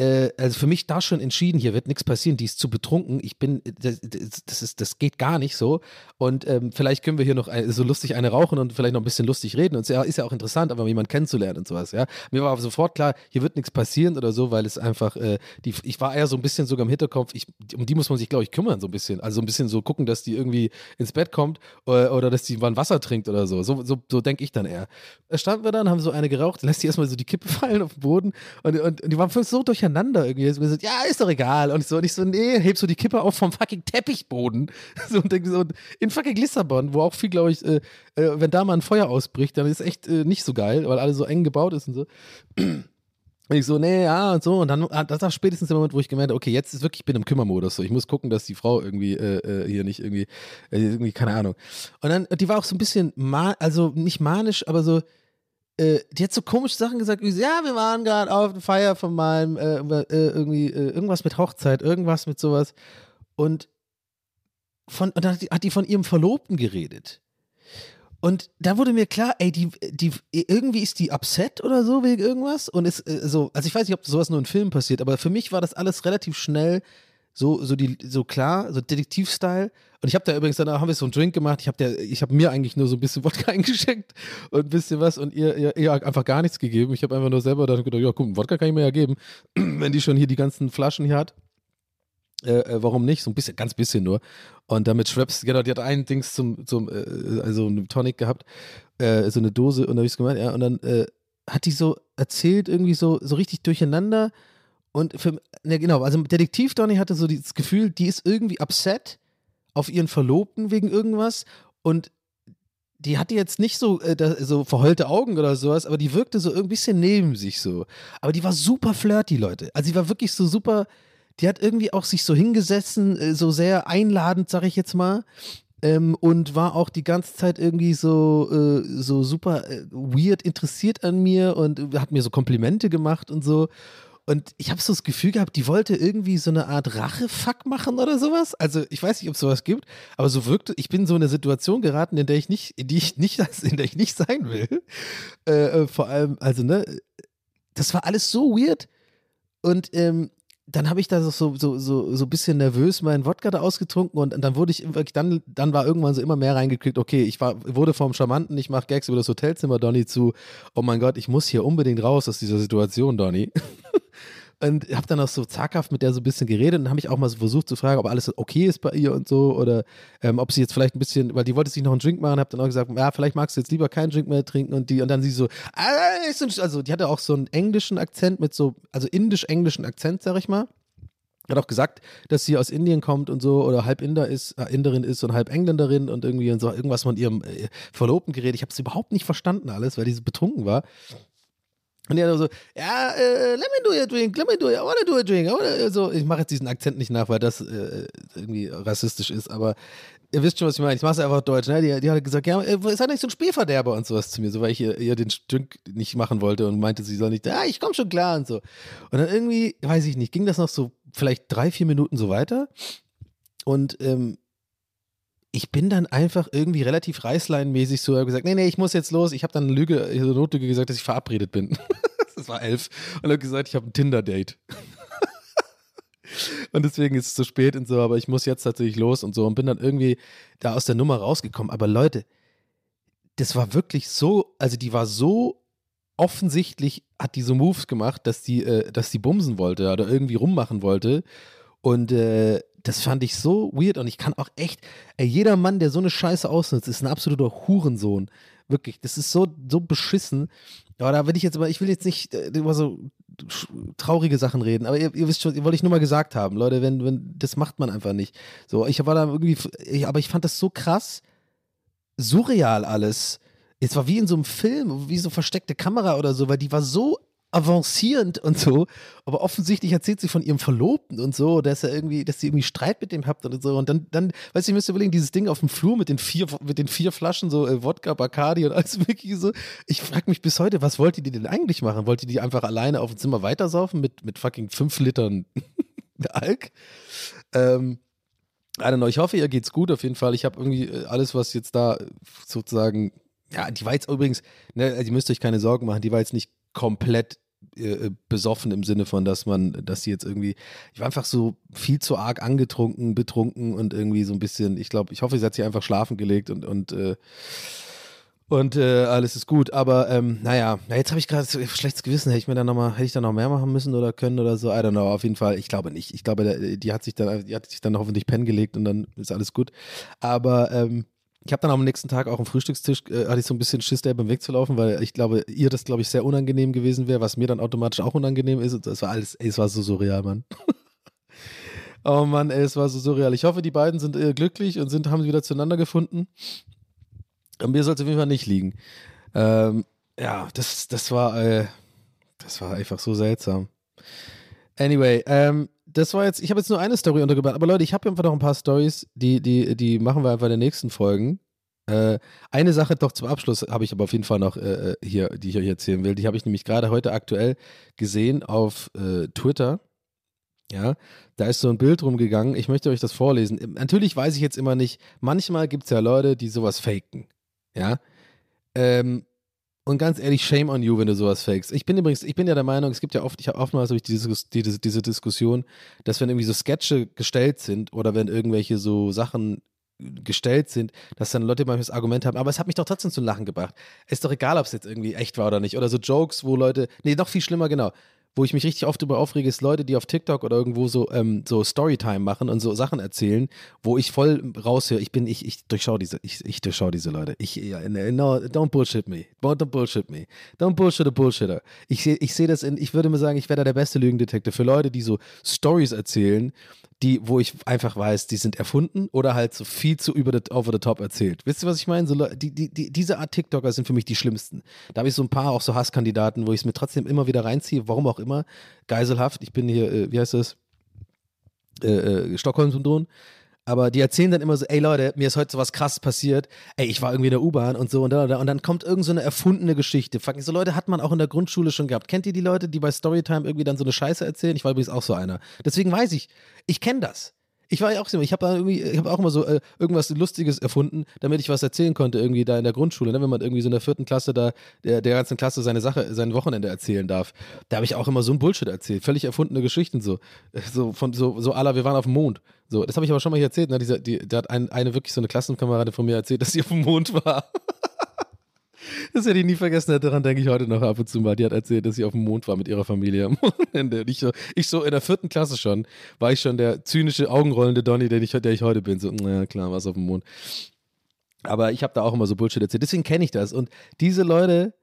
äh, also für mich da schon entschieden, hier wird nichts passieren, die ist zu betrunken. Ich bin, das, das, ist, das geht gar nicht so. Und ähm, vielleicht können wir hier noch ein, so lustig eine rauchen und vielleicht noch ein bisschen lustig reden. Und es ist ja auch interessant, aber jemanden kennenzulernen und sowas, ja. Mir war sofort klar, hier wird nichts passieren oder so, weil es einfach, äh, die, ich war eher so ein bisschen sogar im Hinterkopf, ich, um die muss man sich, glaube ich, kümmern, so ein bisschen. Also so ein bisschen so gucken, dass die irgendwie ins Bett kommt oder, oder dass die mal Wasser trinkt oder so. So, so, so denke ich dann eher. Da standen wir dann, haben so eine geraucht, lässt die erstmal so die Kippe (laughs) fallen auf den Boden und, und, und die waren so durcheinander irgendwie. Und gesagt, ja, ist doch egal. Und ich so, und ich so, nee, heb so die Kippe auf vom fucking Teppichboden. (laughs) So, und so, in fucking Lissabon, wo auch viel, glaube ich, äh, äh, wenn da mal ein Feuer ausbricht, dann ist echt äh, nicht so geil, weil alles so eng gebaut ist und so. Und ich so, nee, ja, und so. Und dann, ah, das war spätestens der Moment, wo ich gemerkt habe, okay, jetzt ist wirklich, ich bin im Kümmermodus. So. Ich muss gucken, dass die Frau irgendwie äh, äh hier nicht irgendwie, äh, irgendwie, keine Ahnung. Und dann, die war auch so ein bisschen, also nicht manisch, aber so, äh, die hat so komische Sachen gesagt, wie, ja, wir waren gerade auf der Feier von meinem, äh, äh, irgendwie, irgendwas mit Hochzeit, irgendwas mit sowas. Und von, und dann hat die von ihrem Verlobten geredet. Und da wurde mir klar, ey, die, die, irgendwie ist die upset oder so wegen irgendwas. Und ist äh, so, also ich weiß nicht, ob sowas nur in Filmen passiert, aber für mich war das alles relativ schnell so, so, die, so klar, so Detektiv-Style. Und ich habe da übrigens, dann haben wir so einen Drink gemacht. Ich habe hab mir eigentlich nur so ein bisschen (laughs) Wodka eingeschenkt und ein bisschen was und ihr, ihr, ihr einfach gar nichts gegeben. Ich habe einfach nur selber dann gedacht, ja, guck, Wodka kann ich mir ja geben, (clears throat) wenn die schon hier die ganzen Flaschen hier hat. Äh, äh, warum nicht? So ein bisschen, ganz bisschen nur. Und damit Schweppes, genau, die hat ein Dings zum, zum äh, also eine Tonic gehabt, äh, so eine Dose und da habe ich es gemeint, ja, und dann äh, hat die so erzählt, irgendwie so, so richtig durcheinander. Und für, ne, genau, also Detektiv Donny hatte so das Gefühl, die ist irgendwie upset auf ihren Verlobten wegen irgendwas und die hatte jetzt nicht so, äh, da, so verheulte Augen oder sowas, aber die wirkte so ein bisschen neben sich so. Aber die war super flirty, Leute. Also sie war wirklich so super, die hat irgendwie auch sich so hingesessen, äh, so sehr einladend, sag ich jetzt mal. Ähm, und war auch die ganze Zeit irgendwie so, äh, so super äh, weird interessiert an mir und hat mir so Komplimente gemacht und so. Und ich habe so das Gefühl gehabt, die wollte irgendwie so eine Art Rachefuck machen oder sowas. Also ich weiß nicht, ob es sowas gibt, aber so wirkte, ich bin so in eine Situation geraten, in der ich nicht, in die ich nicht, (laughs) in der ich nicht sein will. Äh, äh vor allem, also ne, das war alles so weird. Und ähm, dann habe ich da so, so, so, so ein bisschen nervös meinen Wodka da ausgetrunken und, dann wurde ich dann, dann war irgendwann so immer mehr reingekriegt, okay, ich war, wurde vom Charmanten, ich mache Gags über das Hotelzimmer, Donny, zu, oh mein Gott, ich muss hier unbedingt raus aus dieser Situation, Donny. (laughs) und habe dann auch so zaghaft mit der so ein bisschen geredet und habe ich auch mal so versucht zu fragen, ob alles okay ist bei ihr und so oder ähm, ob sie jetzt vielleicht ein bisschen, weil die wollte sich noch einen Drink machen, habe dann auch gesagt, ja, vielleicht magst du jetzt lieber keinen Drink mehr trinken und die und dann sie so, also die hatte auch so einen englischen Akzent mit so, also indisch-englischen Akzent, sag ich mal. Hat auch gesagt, dass sie aus Indien kommt und so oder halb Inder ist, äh, Inderin ist und halb Engländerin und irgendwie und so irgendwas von ihrem äh, Verlobten geredet. Ich habe es überhaupt nicht verstanden alles, weil die so betrunken war. Und die hat so, ja, äh, let me do a drink, let me do, I wanna do a drink. I wanna, so, ich mache jetzt diesen Akzent nicht nach, weil das äh, irgendwie rassistisch ist, aber ihr wisst schon, was ich meine. Ich mache es einfach deutsch. Ne? Die, die hat gesagt, ja, äh, ist halt nicht so ein Spielverderber und sowas zu mir, so weil ich ihr, ihr den Drink nicht machen wollte und meinte, sie soll nicht, ja, ich komme schon klar und so. Und dann irgendwie, weiß ich nicht, ging das noch so vielleicht drei, vier Minuten so weiter. Und ähm, ich bin dann einfach irgendwie relativ reißleinmäßig so gesagt, nee, nee, ich muss jetzt los. Ich habe dann eine Lüge, eine Notlüge gesagt, dass ich verabredet bin. (laughs) das war elf. Und habe gesagt, ich habe ein Tinder-Date. (laughs) und deswegen ist es zu spät und so, aber ich muss jetzt tatsächlich los und so und bin dann irgendwie da aus der Nummer rausgekommen. Aber Leute, das war wirklich so, also die war so offensichtlich, hat diese Moves gemacht, dass die, äh, dass die bumsen wollte oder irgendwie rummachen wollte. Und äh, das fand ich so weird und ich kann auch echt, ey, jeder Mann, der so eine Scheiße ausnutzt, ist ein absoluter Hurensohn. Wirklich, das ist so, so beschissen. Aber da will ich jetzt aber, ich will jetzt nicht äh, über so traurige Sachen reden, aber ihr, ihr wisst schon, wollte ich nur mal gesagt haben, Leute, wenn, wenn, das macht man einfach nicht. So, ich war da irgendwie, ich, aber ich fand das so krass, surreal alles. Es war wie in so einem Film, wie so versteckte Kamera oder so, weil die war so avancierend und so, aber offensichtlich erzählt sie von ihrem Verlobten und so, dass er irgendwie, dass sie irgendwie Streit mit dem habt und so und dann, dann, weißt du, ich müsste überlegen, dieses Ding auf dem Flur mit den vier, mit den vier Flaschen so äh, Wodka, Bacardi und alles mögliche so. Ich frage mich bis heute, was wollte die denn eigentlich machen? Wollte die einfach alleine auf dem Zimmer weitersaufen mit, mit fucking fünf Litern (laughs) Alk? Ähm, I don't know, ich hoffe, ihr geht's gut auf jeden Fall. Ich habe irgendwie äh, alles, was jetzt da sozusagen, ja, die war jetzt übrigens, ne, also ihr müsst euch keine Sorgen machen, die war jetzt nicht komplett äh, besoffen im Sinne von, dass man, dass sie jetzt irgendwie, ich war einfach so viel zu arg angetrunken, betrunken und irgendwie so ein bisschen, ich glaube, ich hoffe, sie hat sich einfach schlafen gelegt und, und äh, und äh, alles ist gut. Aber ähm, naja, na, jetzt habe ich gerade schlechtes Gewissen. Hätte ich mir dann noch mal, hätte ich dann noch mehr machen müssen oder können oder so? I don't know. Auf jeden Fall, ich glaube nicht. Ich glaube, die hat sich dann, die hat sich dann hoffentlich pennen gelegt und dann ist alles gut. Aber ähm, ich habe dann am nächsten Tag auch am Frühstückstisch, äh, hatte ich so ein bisschen Schiss, der beim Weg zu laufen, weil ich glaube, ihr das, glaube ich, sehr unangenehm gewesen wäre, was mir dann automatisch auch unangenehm ist. Und es war alles, ey, es war so surreal, Mann. (laughs) oh Mann, ey, es war so surreal. Ich hoffe, die beiden sind äh, glücklich und sind, haben wieder zueinander gefunden. An mir soll es auf jeden Fall nicht liegen. Ähm, ja, das, das war, äh, das war einfach so seltsam. Anyway, ähm, das war jetzt, ich habe jetzt nur eine Story untergebracht, aber Leute, ich habe einfach noch ein paar Stories, die, die, die machen wir einfach in den nächsten Folgen. Äh, eine Sache doch zum Abschluss habe ich aber auf jeden Fall noch äh, hier, die ich euch erzählen will. Die habe ich nämlich gerade heute aktuell gesehen auf äh, Twitter. Ja, da ist so ein Bild rumgegangen. Ich möchte euch das vorlesen. Natürlich weiß ich jetzt immer nicht, manchmal gibt es ja Leute, die sowas faken. Ja. Ähm, und ganz ehrlich, shame on you, wenn du sowas fakest. Ich bin übrigens, ich bin ja der Meinung, es gibt ja oft, ich habe oftmals ich diese, diese, diese Diskussion, dass wenn irgendwie so Sketche gestellt sind oder wenn irgendwelche so Sachen gestellt sind, dass dann Leute manchmal das Argument haben, aber es hat mich doch trotzdem zum Lachen gebracht. Ist doch egal, ob es jetzt irgendwie echt war oder nicht. Oder so Jokes, wo Leute, nee, noch viel schlimmer, genau wo ich mich richtig oft darüber aufrege, ist Leute, die auf TikTok oder irgendwo so, ähm, so Storytime machen und so Sachen erzählen, wo ich voll raushöre, ich bin, ich, ich durchschaue diese, ich, ich durchschaue diese Leute. Ich, no, don't bullshit me. Don't bullshit me. Don't bullshit a bullshitter. Ich sehe ich seh das in, ich würde mir sagen, ich wäre da der beste Lügendetektor für Leute, die so Stories erzählen, die, wo ich einfach weiß, die sind erfunden oder halt so viel zu über the, over the top erzählt. Wisst ihr, was ich meine? So, die, die, die, diese Art TikToker sind für mich die schlimmsten. Da habe ich so ein paar auch so Hasskandidaten, wo ich es mir trotzdem immer wieder reinziehe, warum auch immer. Geiselhaft, ich bin hier, äh, wie heißt das? Äh, äh, Stockholm-Syndrom aber die erzählen dann immer so, ey Leute, mir ist heute so was krasses passiert, ey, ich war irgendwie in der U-Bahn und so und da, und da und dann kommt irgend so eine erfundene Geschichte. Fucking so Leute hat man auch in der Grundschule schon gehabt. Kennt ihr die Leute, die bei Storytime irgendwie dann so eine Scheiße erzählen? Ich war übrigens auch so einer. Deswegen weiß ich, ich kenne das. Ich war ja auch ich habe irgendwie, ich habe auch immer so äh, irgendwas Lustiges erfunden, damit ich was erzählen konnte, irgendwie da in der Grundschule, ne? wenn man irgendwie so in der vierten Klasse da der, der ganzen Klasse seine Sache, sein Wochenende erzählen darf. Da habe ich auch immer so ein Bullshit erzählt, völlig erfundene Geschichten so. So von so, so aller, wir waren auf dem Mond. So, das habe ich aber schon mal hier erzählt, ne? Diese, die, da hat ein, eine wirklich so eine Klassenkamerade von mir erzählt, dass sie auf dem Mond war. (laughs) Das hätte ich nie vergessen, daran denke ich heute noch ab und zu mal. Die hat erzählt, dass sie auf dem Mond war mit ihrer Familie am Wochenende. Ich so, ich so in der vierten Klasse schon, war ich schon der zynische, augenrollende Donny, der ich, der ich heute bin. So, naja, klar, was auf dem Mond. Aber ich habe da auch immer so Bullshit erzählt. Deswegen kenne ich das. Und diese Leute,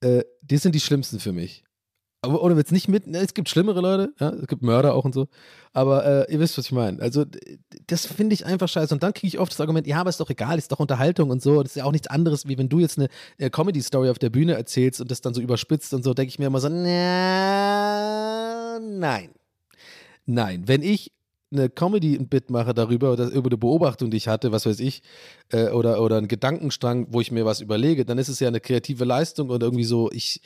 äh, die sind die schlimmsten für mich aber oder wird es nicht mit, ne, es gibt schlimmere Leute, ja, es gibt Mörder auch und so, aber äh, ihr wisst, was ich meine. Also das finde ich einfach scheiße und dann kriege ich oft das Argument, ja, aber ist doch egal, ist doch Unterhaltung und so, das ist ja auch nichts anderes, wie wenn du jetzt eine, eine Comedy-Story auf der Bühne erzählst und das dann so überspitzt und so, denke ich mir immer so, na, nein. Nein, wenn ich eine Comedy ein Bit mache darüber, dass, über eine Beobachtung, die ich hatte, was weiß ich, äh, oder, oder einen Gedankenstrang, wo ich mir was überlege, dann ist es ja eine kreative Leistung und irgendwie so, ich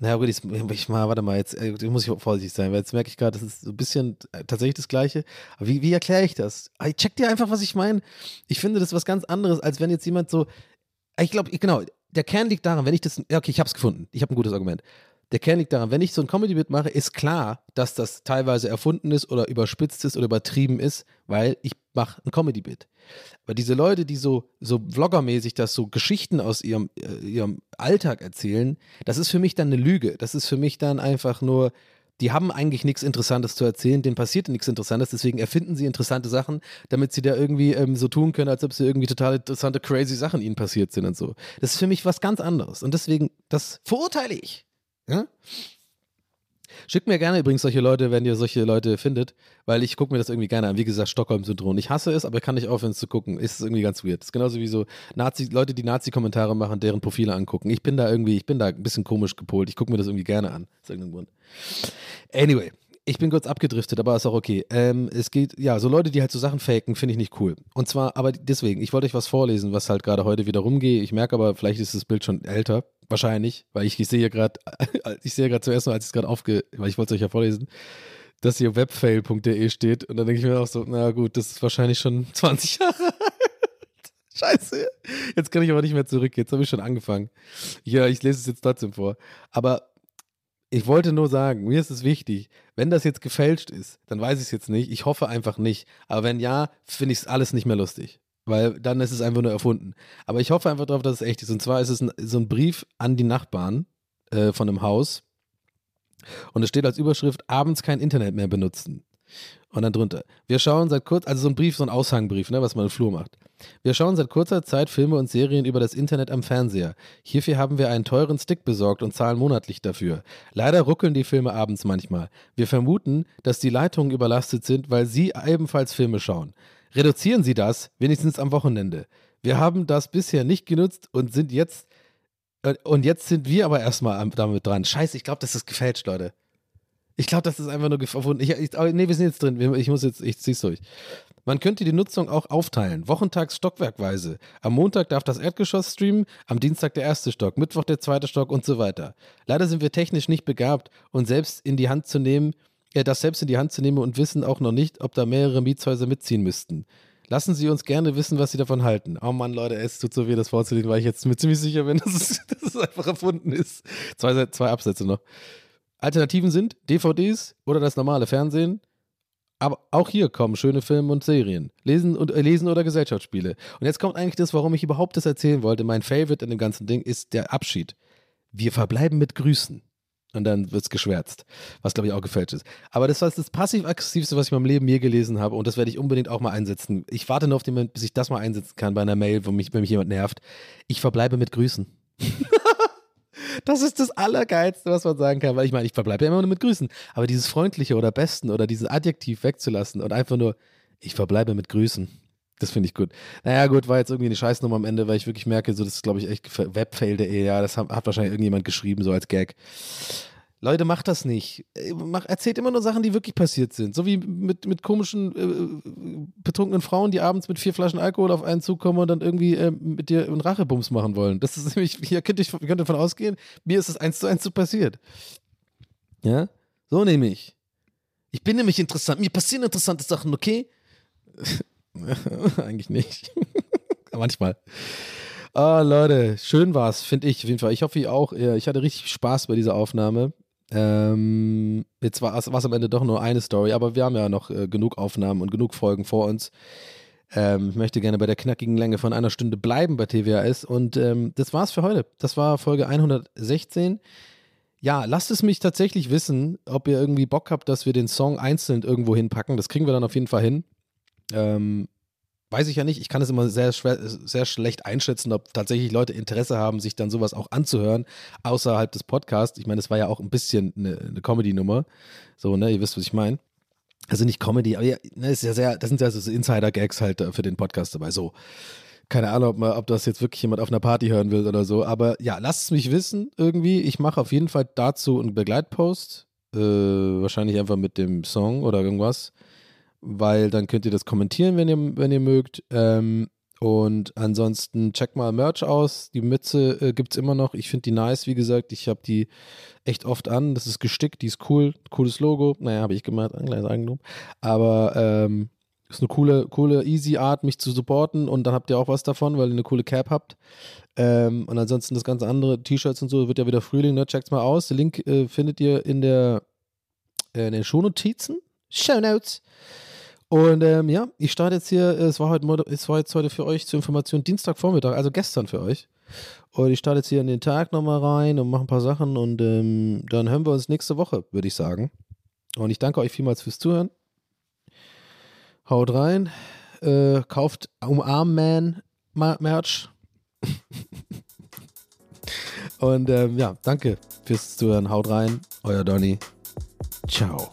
naja, gut, ich, ich mal, warte mal, jetzt äh, muss ich vorsichtig sein, weil jetzt merke ich gerade, das ist so ein bisschen äh, tatsächlich das Gleiche. Aber wie, wie erkläre ich das? Ich ah, check dir einfach, was ich meine. Ich finde, das was ganz anderes, als wenn jetzt jemand so. Ich glaube, genau, der Kern liegt daran, wenn ich das. Okay, ich habe es gefunden. Ich habe ein gutes Argument. Der Kern liegt daran, wenn ich so ein Comedy-Bit mache, ist klar, dass das teilweise erfunden ist oder überspitzt ist oder übertrieben ist, weil ich mache ein Comedy-Bit. Aber diese Leute, die so, so vloggermäßig das so Geschichten aus ihrem, äh, ihrem Alltag erzählen, das ist für mich dann eine Lüge. Das ist für mich dann einfach nur, die haben eigentlich nichts Interessantes zu erzählen, denen passiert nichts Interessantes, deswegen erfinden sie interessante Sachen, damit sie da irgendwie ähm, so tun können, als ob sie irgendwie total interessante, crazy Sachen ihnen passiert sind und so. Das ist für mich was ganz anderes. Und deswegen, das verurteile ich. Ja? Schickt mir gerne übrigens solche Leute, wenn ihr solche Leute findet, weil ich gucke mir das irgendwie gerne an. Wie gesagt, Stockholm-Syndrom. Ich hasse es, aber kann nicht aufhören es zu gucken. Ist irgendwie ganz weird. Das ist genauso wie so Nazi, Leute, die Nazi-Kommentare machen, deren Profile angucken. Ich bin da irgendwie, ich bin da ein bisschen komisch gepolt. Ich gucke mir das irgendwie gerne an. Aus irgendeinem Grund. Anyway, ich bin kurz abgedriftet, aber ist auch okay. Ähm, es geht, ja, so Leute, die halt so Sachen faken, finde ich nicht cool. Und zwar, aber deswegen, ich wollte euch was vorlesen, was halt gerade heute wieder rumgeht. Ich merke aber, vielleicht ist das Bild schon älter. Wahrscheinlich, weil ich, ich sehe gerade, (laughs) ich sehe gerade zuerst mal, als ich es gerade aufge, weil ich wollte es euch ja vorlesen, dass hier webfail.de steht. Und dann denke ich mir auch so, na gut, das ist wahrscheinlich schon (laughs) 20 Jahre alt. Scheiße. Jetzt kann ich aber nicht mehr zurück. Jetzt habe ich schon angefangen. Ja, ich lese es jetzt trotzdem vor. Aber Ich wollte nur sagen, mir ist es wichtig, wenn das jetzt gefälscht ist, dann weiß ich es jetzt nicht. Ich hoffe einfach nicht. Aber wenn ja, finde ich es alles nicht mehr lustig. Weil dann ist es einfach nur erfunden. Aber ich hoffe einfach darauf, dass es echt ist. Und zwar ist es ein, so ein Brief an die Nachbarn äh, von einem Haus. Und es steht als Überschrift: Abends kein Internet mehr benutzen. Und dann drunter. Wir schauen seit kurz, also so ein Brief, so ein Aushangbrief, ne, was man im Flur macht. Wir schauen seit kurzer Zeit Filme und Serien über das Internet am Fernseher. Hierfür haben wir einen teuren Stick besorgt und zahlen monatlich dafür. Leider ruckeln die Filme abends manchmal. Wir vermuten, dass die Leitungen überlastet sind, weil Sie ebenfalls Filme schauen. Reduzieren Sie das, wenigstens am Wochenende. Wir haben das bisher nicht genutzt und sind jetzt äh, und jetzt sind wir aber erstmal am- damit dran. Scheiße, ich glaube, das ist gefälscht, Leute. Ich glaube, das ist einfach nur gefunden. Ich, ich, nee, wir sind jetzt drin. Ich muss jetzt, ich zieh's durch. Man könnte die Nutzung auch aufteilen, wochentags stockwerkweise. Am Montag darf das Erdgeschoss streamen, am Dienstag der erste Stock, Mittwoch der zweite Stock und so weiter. Leider sind wir technisch nicht begabt und selbst in die Hand zu nehmen, äh, das selbst in die Hand zu nehmen und wissen auch noch nicht, ob da mehrere Mietshäuser mitziehen müssten. Lassen Sie uns gerne wissen, was Sie davon halten. Oh Mann, Leute, es tut so weh, das vorzulesen, weil ich jetzt mir ziemlich sicher bin, (laughs) dass es, dass es einfach erfunden ist. Zwei, zwei Absätze noch. Alternativen sind DVDs oder das normale Fernsehen. Aber auch hier kommen schöne Filme und Serien. Lesen, und, äh, Lesen oder Gesellschaftsspiele. Und jetzt kommt eigentlich das, warum ich überhaupt das erzählen wollte. Mein Favorite in dem ganzen Ding ist der Abschied. Wir verbleiben mit Grüßen. Und dann wird's geschwärzt. Was, glaube ich, auch gefälscht ist. Aber das war das passiv-aggressivste, was ich in meinem Leben je gelesen habe. Und das werde ich unbedingt auch mal einsetzen. Ich warte nur auf den Moment, bis ich das mal einsetzen kann bei einer Mail, wo mich, wenn mich jemand nervt. Ich verbleibe mit Grüßen. (laughs) Das ist das Allergeilste, was man sagen kann, weil ich meine, ich verbleibe ja immer nur mit Grüßen. Aber dieses Freundliche oder Besten oder dieses Adjektiv wegzulassen und einfach nur, ich verbleibe mit Grüßen. Das finde ich gut. Naja, gut, war jetzt irgendwie eine Scheißnummer am Ende, weil ich wirklich merke, so, das ist, glaube ich, echt webfail.de, ja, das hat, hat wahrscheinlich irgendjemand geschrieben, so als Gag. Leute, macht das nicht. Äh, erzählt immer nur Sachen, die wirklich passiert sind. So wie mit, mit komischen, äh, betrunkenen Frauen, die abends mit vier Flaschen Alkohol auf einen zukommen und dann irgendwie äh, mit dir einen Rachebums machen wollen. Das ist (laughs) nämlich, hier könnt ihr, könnt davon ausgehen, mir ist es eins zu eins so passiert. Ja? So nämlich. Ich bin nämlich interessant. Mir passieren interessante Sachen, okay? (laughs) Eigentlich nicht. (laughs) Manchmal. Ah, Leute, schön war's, finde ich auf jeden Fall. Ich hoffe, ihr auch. Ich hatte richtig Spaß bei dieser Aufnahme. Ähm, jetzt war es am Ende doch nur eine Story, aber wir haben ja noch äh, genug Aufnahmen und genug Folgen vor uns. Ähm, ich möchte gerne bei der knackigen Länge von einer Stunde bleiben bei TWAS und ähm, das war's für heute. Das war Folge 116. Ja, lasst es mich tatsächlich wissen, ob ihr irgendwie Bock habt, dass wir den Song einzeln irgendwo hinpacken. Das kriegen wir dann auf jeden Fall hin. Ähm, weiß ich ja nicht. Ich kann es immer sehr, schwer, sehr schlecht einschätzen, ob tatsächlich Leute Interesse haben, sich dann sowas auch anzuhören, außerhalb des Podcasts. Ich meine, das war ja auch ein bisschen eine, eine Comedy-Nummer. So, ne, ihr wisst, was ich meine. Also nicht Comedy, aber ja, ne, ist ja sehr, das sind ja so Insider-Gags halt äh, für den Podcast dabei. So. Keine Ahnung, ob, man, ob das jetzt wirklich jemand auf einer Party hören will oder so. Aber ja, lasst es mich wissen irgendwie. Ich mache auf jeden Fall dazu einen Begleitpost. Äh, wahrscheinlich einfach mit dem Song oder irgendwas weil dann könnt ihr das kommentieren, wenn ihr, wenn ihr mögt. Ähm, und ansonsten checkt mal Merch aus. Die Mütze äh, gibt es immer noch. Ich finde die nice, wie gesagt. Ich habe die echt oft an. Das ist gestickt, die ist cool. Cooles Logo. Naja, habe ich gemacht, ein kleines Eigentum. Aber ähm, ist eine coole, coole, easy Art, mich zu supporten. Und dann habt ihr auch was davon, weil ihr eine coole Cap habt. Ähm, und ansonsten das ganze andere, T-Shirts und so, wird ja wieder Frühling. Ne? Checkt's mal aus. Den Link äh, findet ihr in der äh, in den Shownotizen. Show Notes. Und ähm, ja, ich starte jetzt hier, es war, heute, es war jetzt heute für euch zur Information Dienstagvormittag, also gestern für euch. Und ich starte jetzt hier in den Tag nochmal rein und mache ein paar Sachen und ähm, dann hören wir uns nächste Woche, würde ich sagen. Und ich danke euch vielmals fürs Zuhören. Haut rein, äh, kauft Umarm Man Ma- Merch. (laughs) und ähm, ja, danke fürs Zuhören. Haut rein, euer Donny. Ciao.